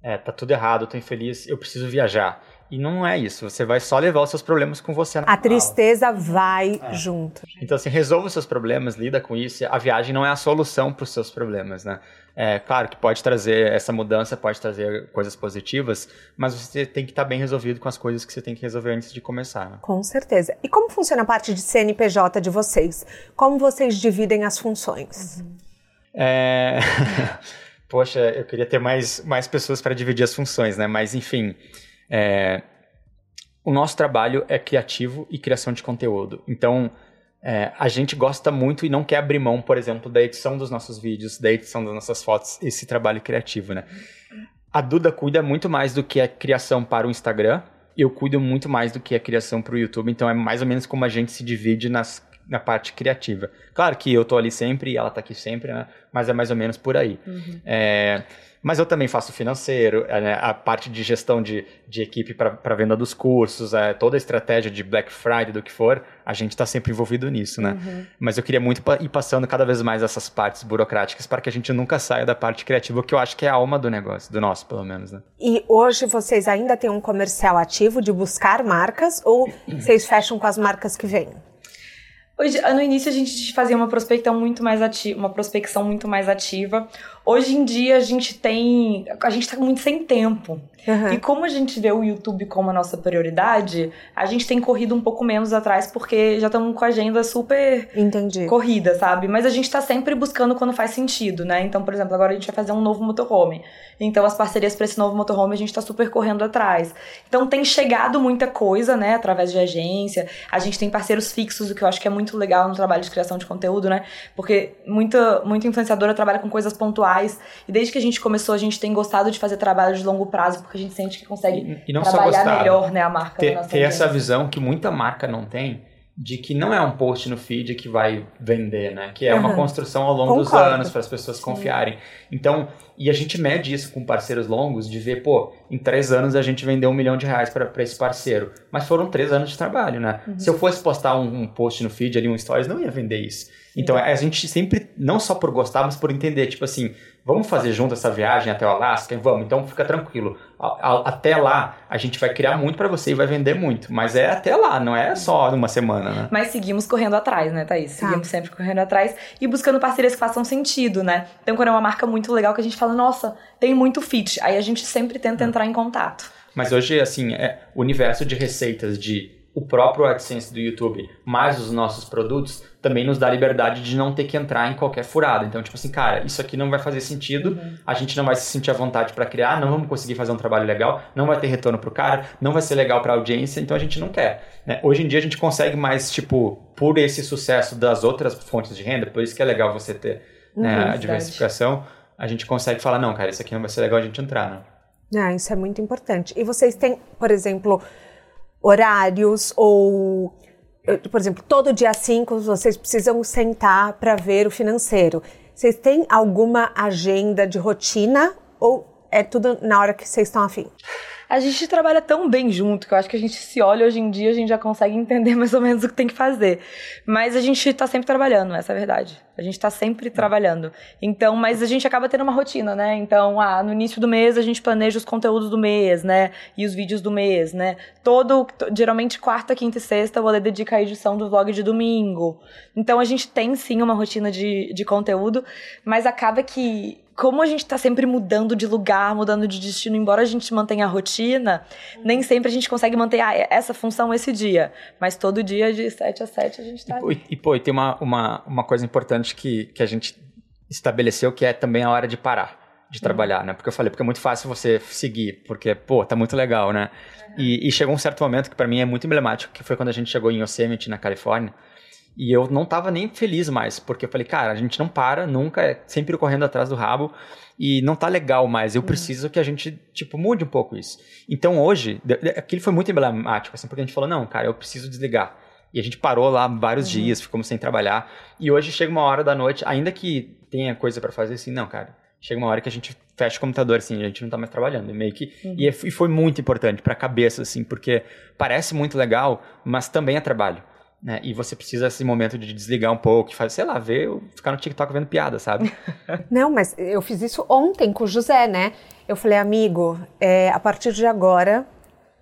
é, tá tudo errado, eu tô infeliz, eu preciso viajar. E não é isso. Você vai só levar os seus problemas com você. a tristeza vai é. junto. Então, assim, resolva os seus problemas, lida com isso. A viagem não é a solução para os seus problemas, né? É claro que pode trazer essa mudança, pode trazer coisas positivas, mas você tem que estar tá bem resolvido com as coisas que você tem que resolver antes de começar. Né? Com certeza. E como funciona a parte de CNPJ de vocês? Como vocês dividem as funções? Uhum. É... Poxa, eu queria ter mais, mais pessoas para dividir as funções, né? Mas, enfim. É, o nosso trabalho é criativo e criação de conteúdo. Então, é, a gente gosta muito e não quer abrir mão, por exemplo, da edição dos nossos vídeos, da edição das nossas fotos, esse trabalho criativo, né? A Duda cuida muito mais do que a criação para o Instagram, eu cuido muito mais do que a criação para o YouTube, então é mais ou menos como a gente se divide nas, na parte criativa. Claro que eu tô ali sempre e ela tá aqui sempre, né? Mas é mais ou menos por aí. Uhum. É, mas eu também faço financeiro, é, né, a parte de gestão de, de equipe para venda dos cursos, é, toda a estratégia de Black Friday, do que for, a gente está sempre envolvido nisso, né? Uhum. Mas eu queria muito ir passando cada vez mais essas partes burocráticas para que a gente nunca saia da parte criativa, que eu acho que é a alma do negócio, do nosso, pelo menos, né? E hoje vocês ainda têm um comercial ativo de buscar marcas ou vocês fecham com as marcas que vêm? Hoje, no início a gente fazia uma prospecção muito mais ativa, uma prospecção muito mais ativa. Hoje em dia a gente tem, a gente tá muito sem tempo. Uhum. E como a gente vê o YouTube como a nossa prioridade, a gente tem corrido um pouco menos atrás porque já estamos com a agenda super Entendi. corrida, sabe? Mas a gente tá sempre buscando quando faz sentido, né? Então, por exemplo, agora a gente vai fazer um novo motorhome. Então, as parcerias para esse novo motorhome a gente tá super correndo atrás. Então, tem chegado muita coisa, né, através de agência. A gente tem parceiros fixos, o que eu acho que é muito legal no trabalho de criação de conteúdo, né? Porque muita, muita influenciadora trabalha com coisas pontuais. E desde que a gente começou, a gente tem gostado de fazer trabalho de longo prazo porque a gente sente que consegue e, e trabalhar melhor né, a marca. Ter, ter essa visão que muita marca não tem de que não é um post no feed que vai vender, né? Que é uhum. uma construção ao longo Concordo. dos anos para as pessoas confiarem. Então, e a gente mede isso com parceiros longos de ver, pô, em três anos a gente vendeu um milhão de reais para esse parceiro. Mas foram três anos de trabalho, né? Uhum. Se eu fosse postar um, um, post no feed ali, um stories, não ia vender isso. Então a gente sempre, não só por gostar, mas por entender, tipo assim, vamos fazer junto essa viagem até o Alasca? Vamos, então fica tranquilo. Até lá, a gente vai criar muito para você e vai vender muito. Mas é até lá, não é só uma semana, né? Mas seguimos correndo atrás, né, Thaís? Tá. Seguimos sempre correndo atrás e buscando parcerias que façam sentido, né? Então, quando é uma marca muito legal que a gente fala, nossa, tem muito fit. Aí a gente sempre tenta entrar em contato. Mas hoje, assim, é o universo de receitas de o próprio AdSense do YouTube, mais os nossos produtos, também nos dá liberdade de não ter que entrar em qualquer furada. Então, tipo assim, cara, isso aqui não vai fazer sentido, uhum. a gente não vai se sentir à vontade para criar, não vamos conseguir fazer um trabalho legal, não vai ter retorno pro cara, não vai ser legal pra audiência, então a gente não quer. Né? Hoje em dia a gente consegue mais, tipo, por esse sucesso das outras fontes de renda, por isso que é legal você ter uhum, né, a diversificação, a gente consegue falar, não, cara, isso aqui não vai ser legal a gente entrar, né? Ah, isso é muito importante. E vocês têm, por exemplo, horários ou por exemplo, todo dia 5 vocês precisam sentar para ver o financeiro. Vocês têm alguma agenda de rotina ou é tudo na hora que vocês estão afim? A gente trabalha tão bem junto que eu acho que a gente se olha hoje em dia, a gente já consegue entender mais ou menos o que tem que fazer. Mas a gente tá sempre trabalhando, essa é a verdade. A gente tá sempre trabalhando. Então, mas a gente acaba tendo uma rotina, né? Então, ah, no início do mês a gente planeja os conteúdos do mês, né? E os vídeos do mês, né? Todo, geralmente quarta, quinta e sexta, o Ale dedica a edição do vlog de domingo. Então a gente tem sim uma rotina de, de conteúdo, mas acaba que como a gente tá sempre mudando de lugar, mudando de destino, embora a gente mantenha a rotina, nem sempre a gente consegue manter ah, essa função esse dia. Mas todo dia, de 7 a 7, a gente tá. E, e pô, e tem uma, uma, uma coisa importante que, que a gente estabeleceu que é também a hora de parar de uhum. trabalhar, né? Porque eu falei, porque é muito fácil você seguir, porque, pô, tá muito legal, né? Uhum. E, e, chegou um certo momento que para mim é muito emblemático, que foi quando a gente chegou em Yosemite, na Califórnia, e eu não tava nem feliz mais, porque eu falei, cara, a gente não para nunca, é sempre correndo atrás do rabo e não tá legal mais. Eu uhum. preciso que a gente, tipo, mude um pouco isso. Então hoje, aquilo foi muito emblemático, assim, porque a gente falou, não, cara, eu preciso desligar. E a gente parou lá vários uhum. dias, ficamos sem trabalhar. E hoje chega uma hora da noite, ainda que tenha coisa para fazer, assim, não, cara, chega uma hora que a gente fecha o computador, assim, a gente não tá mais trabalhando. Meio que. Uhum. E, e foi muito importante pra cabeça, assim, porque parece muito legal, mas também é trabalho. Né? E você precisa esse momento de desligar um pouco, fazer, sei lá, ver, ficar no TikTok vendo piada, sabe? Não, mas eu fiz isso ontem com o José, né? Eu falei, amigo, é, a partir de agora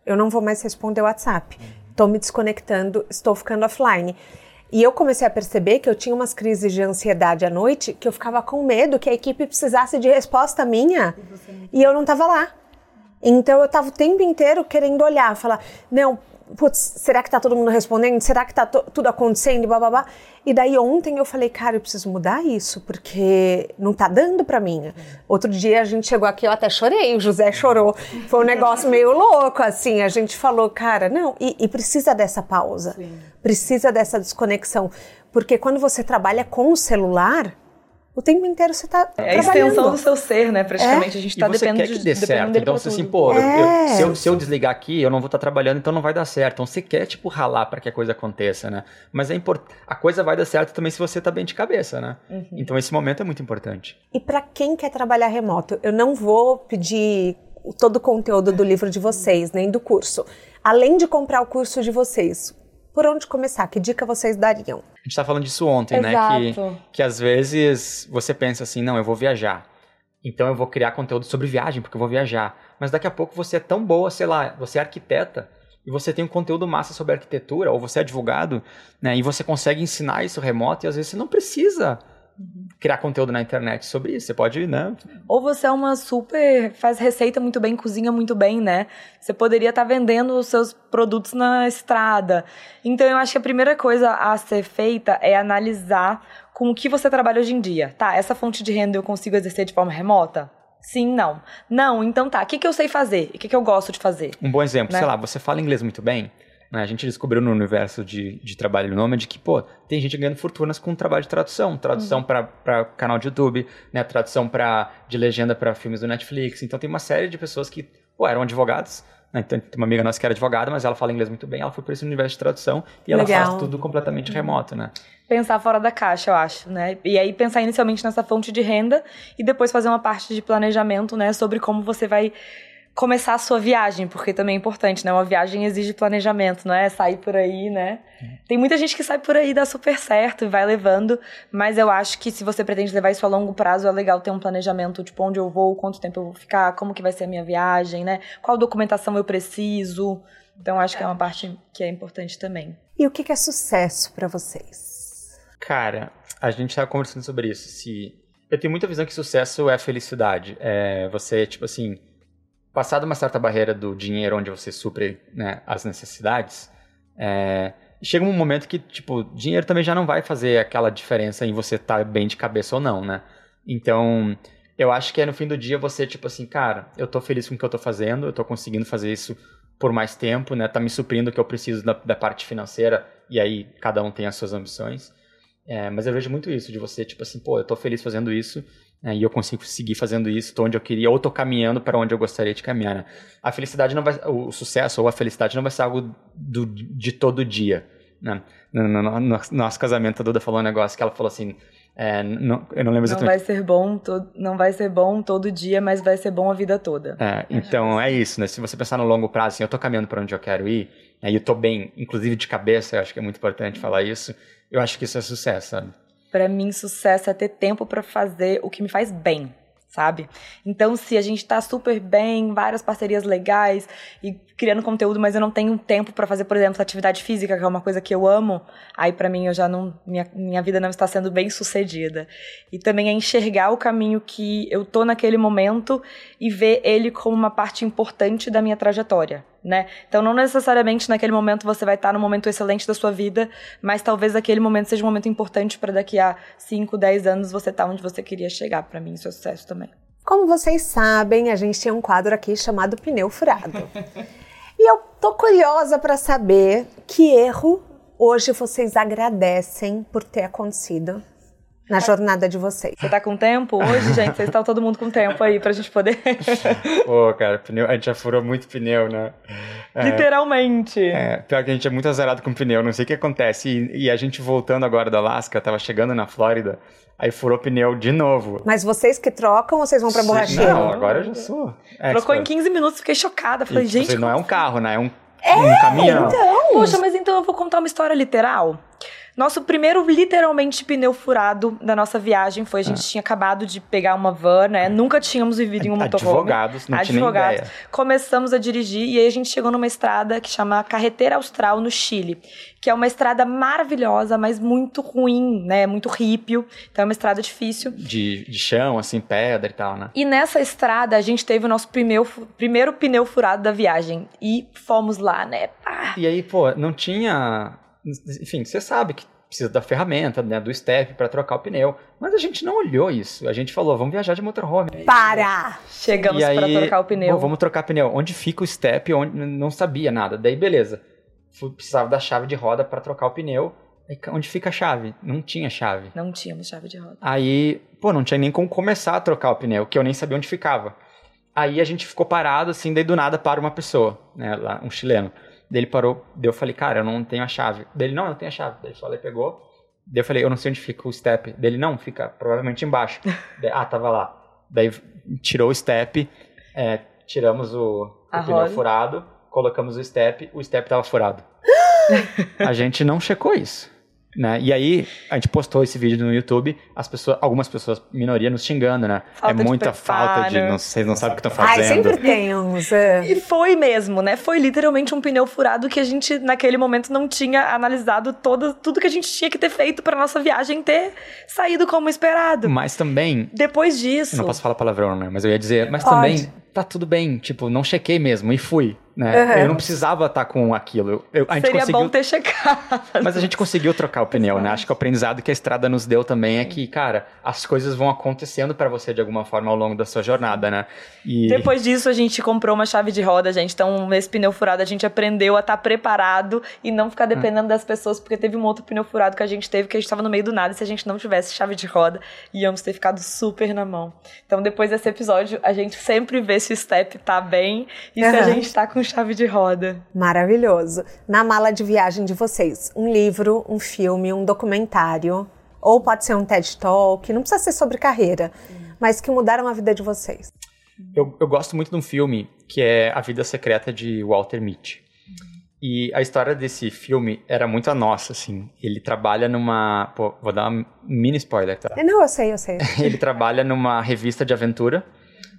eu não vou mais responder o WhatsApp. Estou me desconectando, estou ficando offline. E eu comecei a perceber que eu tinha umas crises de ansiedade à noite, que eu ficava com medo que a equipe precisasse de resposta minha e, e eu não estava lá. Então eu estava o tempo inteiro querendo olhar, falar, não, putz, será que tá todo mundo respondendo? Será que tá tudo acontecendo? Blá, blá, blá. E daí ontem eu falei, cara, eu preciso mudar isso, porque não tá dando para mim. Outro dia a gente chegou aqui, eu até chorei, o José chorou. Foi um negócio meio louco, assim. A gente falou, cara, não, e, e precisa dessa pausa. Sim. Precisa dessa desconexão. Porque quando você trabalha com o celular, o tempo inteiro você está É a extensão do seu ser, né? Praticamente é? a gente está dependendo quer que dê certo. Então você assim, pô, é. eu, se, eu, se, eu, desligar aqui, eu não vou estar tá trabalhando, então não vai dar certo. Então você quer tipo ralar para que a coisa aconteça, né? Mas é import... a coisa vai dar certo também se você está bem de cabeça, né? Uhum. Então esse momento é muito importante. E para quem quer trabalhar remoto, eu não vou pedir todo o conteúdo do livro de vocês, nem do curso. Além de comprar o curso de vocês, por onde começar? Que dica vocês dariam? A gente tá falando disso ontem, Exato. né? Que, que às vezes você pensa assim, não, eu vou viajar. Então eu vou criar conteúdo sobre viagem, porque eu vou viajar. Mas daqui a pouco você é tão boa, sei lá, você é arquiteta e você tem um conteúdo massa sobre arquitetura, ou você é advogado, né? E você consegue ensinar isso remoto e às vezes você não precisa criar conteúdo na internet sobre isso. Você pode, né? Ou você é uma super. faz receita muito bem, cozinha muito bem, né? Você poderia estar tá vendendo os seus produtos na estrada. Então eu acho que a primeira coisa a ser feita é analisar com o que você trabalha hoje em dia. Tá, essa fonte de renda eu consigo exercer de forma remota? Sim, não. Não, então tá. O que, que eu sei fazer? O que, que eu gosto de fazer? Um bom exemplo, né? sei lá, você fala inglês muito bem. Né? A gente descobriu no universo de, de trabalho nômade que, pô, tem gente ganhando fortunas com trabalho de tradução. Tradução uhum. para canal de YouTube, né? tradução pra, de legenda para filmes do Netflix. Então tem uma série de pessoas que, pô, eram advogados. Né? Então, tem uma amiga nossa que era advogada, mas ela fala inglês muito bem. Ela foi para esse universo de tradução e ela Legal. faz tudo completamente remoto, né? Pensar fora da caixa, eu acho, né? E aí pensar inicialmente nessa fonte de renda e depois fazer uma parte de planejamento, né? Sobre como você vai começar a sua viagem, porque também é importante, né? Uma viagem exige planejamento, não é sair por aí, né? Tem muita gente que sai por aí, dá super certo e vai levando, mas eu acho que se você pretende levar isso a longo prazo, é legal ter um planejamento, tipo, onde eu vou, quanto tempo eu vou ficar, como que vai ser a minha viagem, né? Qual documentação eu preciso. Então, acho que é uma parte que é importante também. E o que é sucesso para vocês? Cara, a gente estava conversando sobre isso. Se eu tenho muita visão que sucesso é felicidade. É você, tipo assim, passada uma certa barreira do dinheiro onde você supre né, as necessidades, é, chega um momento que, tipo, dinheiro também já não vai fazer aquela diferença em você estar tá bem de cabeça ou não, né? Então, eu acho que é no fim do dia você, tipo assim, cara, eu tô feliz com o que eu tô fazendo, eu tô conseguindo fazer isso por mais tempo, né? Tá me suprindo o que eu preciso da, da parte financeira, e aí cada um tem as suas ambições. É, mas eu vejo muito isso, de você, tipo assim, pô, eu tô feliz fazendo isso, né, e eu consigo seguir fazendo isso, estou onde eu queria, ou estou caminhando para onde eu gostaria de caminhar. Né? A felicidade não vai, o sucesso ou a felicidade não vai ser algo do, de todo dia. Né? No, no, no, no, nosso casamento, a Duda falou um negócio que ela falou assim, é, não, eu não lembro exatamente. Não vai ser bom, to, não vai ser bom todo dia, mas vai ser bom a vida toda. É, então é isso, né? Se você pensar no longo prazo, assim, eu estou caminhando para onde eu quero ir, né, e eu estou bem, inclusive de cabeça, eu acho que é muito importante falar isso. Eu acho que isso é sucesso, sabe? Para mim sucesso é ter tempo para fazer o que me faz bem, sabe? Então, se a gente tá super bem, várias parcerias legais e criando conteúdo, mas eu não tenho tempo para fazer, por exemplo, atividade física, que é uma coisa que eu amo, aí para mim eu já não minha, minha vida não está sendo bem sucedida. E também é enxergar o caminho que eu tô naquele momento e ver ele como uma parte importante da minha trajetória. Né? Então, não necessariamente naquele momento você vai estar no momento excelente da sua vida, mas talvez aquele momento seja um momento importante para daqui a 5, 10 anos você estar tá onde você queria chegar. Para mim, isso é sucesso também. Como vocês sabem, a gente tem um quadro aqui chamado Pneu Furado. e eu tô curiosa para saber que erro hoje vocês agradecem por ter acontecido na jornada de vocês. Você tá com tempo hoje, gente? Vocês estão todo mundo com tempo aí pra gente poder. Pô, cara, pneu, a gente já furou muito pneu, né? É, Literalmente. É, pior que a gente é muito azarado com pneu, não sei o que acontece. E, e a gente voltando agora do Alasca, tava chegando na Flórida, aí furou pneu de novo. Mas vocês que trocam ou vocês vão pra borracheira? Não, agora eu já sou. Trocou em 15 minutos, fiquei chocada. Falei, e, gente. Não é um carro, né? É um, é, um caminhão. Então. Poxa, mas então eu vou contar uma história literal. Nosso primeiro, literalmente, pneu furado da nossa viagem foi: a gente ah. tinha acabado de pegar uma van, né? Nunca tínhamos vivido em um motorhome. Advogados, não Advogados. tinha ideia. Começamos a dirigir e aí a gente chegou numa estrada que chama Carreteira Austral, no Chile. Que é uma estrada maravilhosa, mas muito ruim, né? Muito rípio. Então é uma estrada difícil. De, de chão, assim, pedra e tal, né? E nessa estrada a gente teve o nosso primeiro, primeiro pneu furado da viagem. E fomos lá, né? Ah. E aí, pô, não tinha enfim, você sabe que precisa da ferramenta, né, do step para trocar o pneu. Mas a gente não olhou isso. A gente falou, vamos viajar de motorhome. Para! Chegamos para trocar o pneu. Bom, vamos trocar pneu. Onde fica o step? Onde não sabia nada. Daí beleza. Fui, precisava da chave de roda para trocar o pneu. Aí, onde fica a chave? Não tinha chave. Não tínhamos chave de roda. Aí, pô, não tinha nem como começar a trocar o pneu, que eu nem sabia onde ficava. Aí a gente ficou parado assim, daí do nada para uma pessoa, né, lá, um chileno. Daí ele parou, daí eu falei, cara, eu não tenho a chave. Daí ele, não, eu tenho a chave. Daí ele só ele pegou. Daí eu falei, eu não sei onde fica o step. Daí ele, não, fica provavelmente embaixo. daí, ah, tava lá. Daí tirou o step, é, tiramos o, o pneu furado, colocamos o step, o step tava furado. a gente não checou isso. Né? E aí, a gente postou esse vídeo no YouTube, as pessoas, algumas pessoas, minoria, nos xingando, né? Falta é muita falta de. Não, vocês não sabem o que estão fazendo. Ai, sempre tem uns. É. E foi mesmo, né? Foi literalmente um pneu furado que a gente, naquele momento, não tinha analisado todo, tudo que a gente tinha que ter feito para nossa viagem ter saído como esperado. Mas também. Depois disso. não posso falar palavrão, né? Mas eu ia dizer. Mas Pode. também, tá tudo bem. Tipo, não chequei mesmo e fui. Né? Uhum. Eu não precisava estar com aquilo. Eu, a Seria conseguiu... bom ter checado. Mas a gente conseguiu trocar o pneu, né? Acho que o aprendizado que a estrada nos deu também é que, cara, as coisas vão acontecendo para você de alguma forma ao longo da sua jornada, né? E... Depois disso, a gente comprou uma chave de roda, gente. Então, nesse pneu furado, a gente aprendeu a estar tá preparado e não ficar dependendo hum. das pessoas, porque teve um outro pneu furado que a gente teve que a gente estava no meio do nada. E se a gente não tivesse chave de roda, íamos ter ficado super na mão. Então, depois desse episódio, a gente sempre vê se o step tá bem e uhum. se a gente tá com chave de roda. Maravilhoso. Na mala de viagem de vocês, um livro, um filme, um documentário, ou pode ser um TED Talk, não precisa ser sobre carreira, mas que mudaram a vida de vocês. Eu, eu gosto muito de um filme que é A Vida Secreta de Walter Mitty. E a história desse filme era muito a nossa, assim. Ele trabalha numa. Pô, vou dar um mini spoiler, tá? Não, eu sei, eu sei. ele trabalha numa revista de aventura,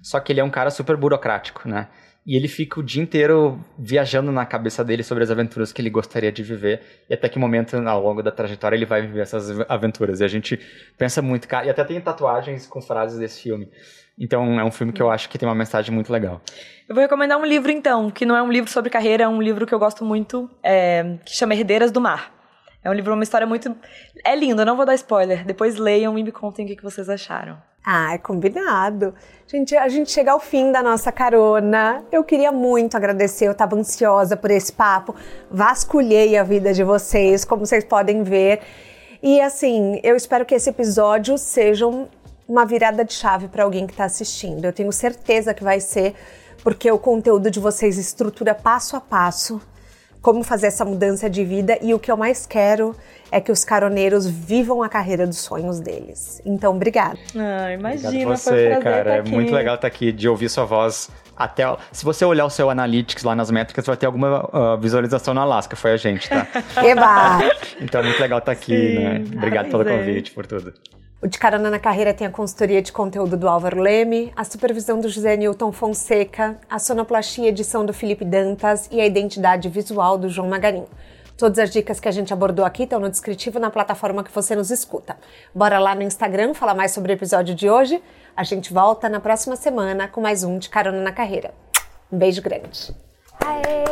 só que ele é um cara super burocrático, né? E ele fica o dia inteiro viajando na cabeça dele sobre as aventuras que ele gostaria de viver. E até que momento, ao longo da trajetória, ele vai viver essas aventuras. E a gente pensa muito, cara. E até tem tatuagens com frases desse filme. Então é um filme que eu acho que tem uma mensagem muito legal. Eu vou recomendar um livro, então, que não é um livro sobre carreira, é um livro que eu gosto muito, é, que chama Herdeiras do Mar. É um livro, uma história muito. É lindo, não vou dar spoiler. Depois leiam e me contem o que vocês acharam. Ah, é combinado. Gente, a gente chega ao fim da nossa carona. Eu queria muito agradecer, eu estava ansiosa por esse papo. Vasculhei a vida de vocês, como vocês podem ver. E assim, eu espero que esse episódio seja uma virada de chave para alguém que está assistindo. Eu tenho certeza que vai ser, porque o conteúdo de vocês estrutura passo a passo como fazer essa mudança de vida e o que eu mais quero é que os caroneiros vivam a carreira dos sonhos deles. Então, obrigada. Ah, imagina, Obrigado você, um cara. É muito legal estar aqui, de ouvir sua voz até. Se você olhar o seu Analytics lá nas métricas, vai ter alguma uh, visualização na Alaska. Foi a gente, tá? Eba! então, é muito legal estar aqui, Sim. né? Obrigado pelo convite, por tudo. O De Carona na Carreira tem a consultoria de conteúdo do Álvaro Leme, a supervisão do José Newton Fonseca, a sonoplastia edição do Felipe Dantas e a identidade visual do João Magarinho. Todas as dicas que a gente abordou aqui estão no descritivo na plataforma que você nos escuta. Bora lá no Instagram falar mais sobre o episódio de hoje. A gente volta na próxima semana com mais um De Carona na Carreira. Um beijo grande. Aê!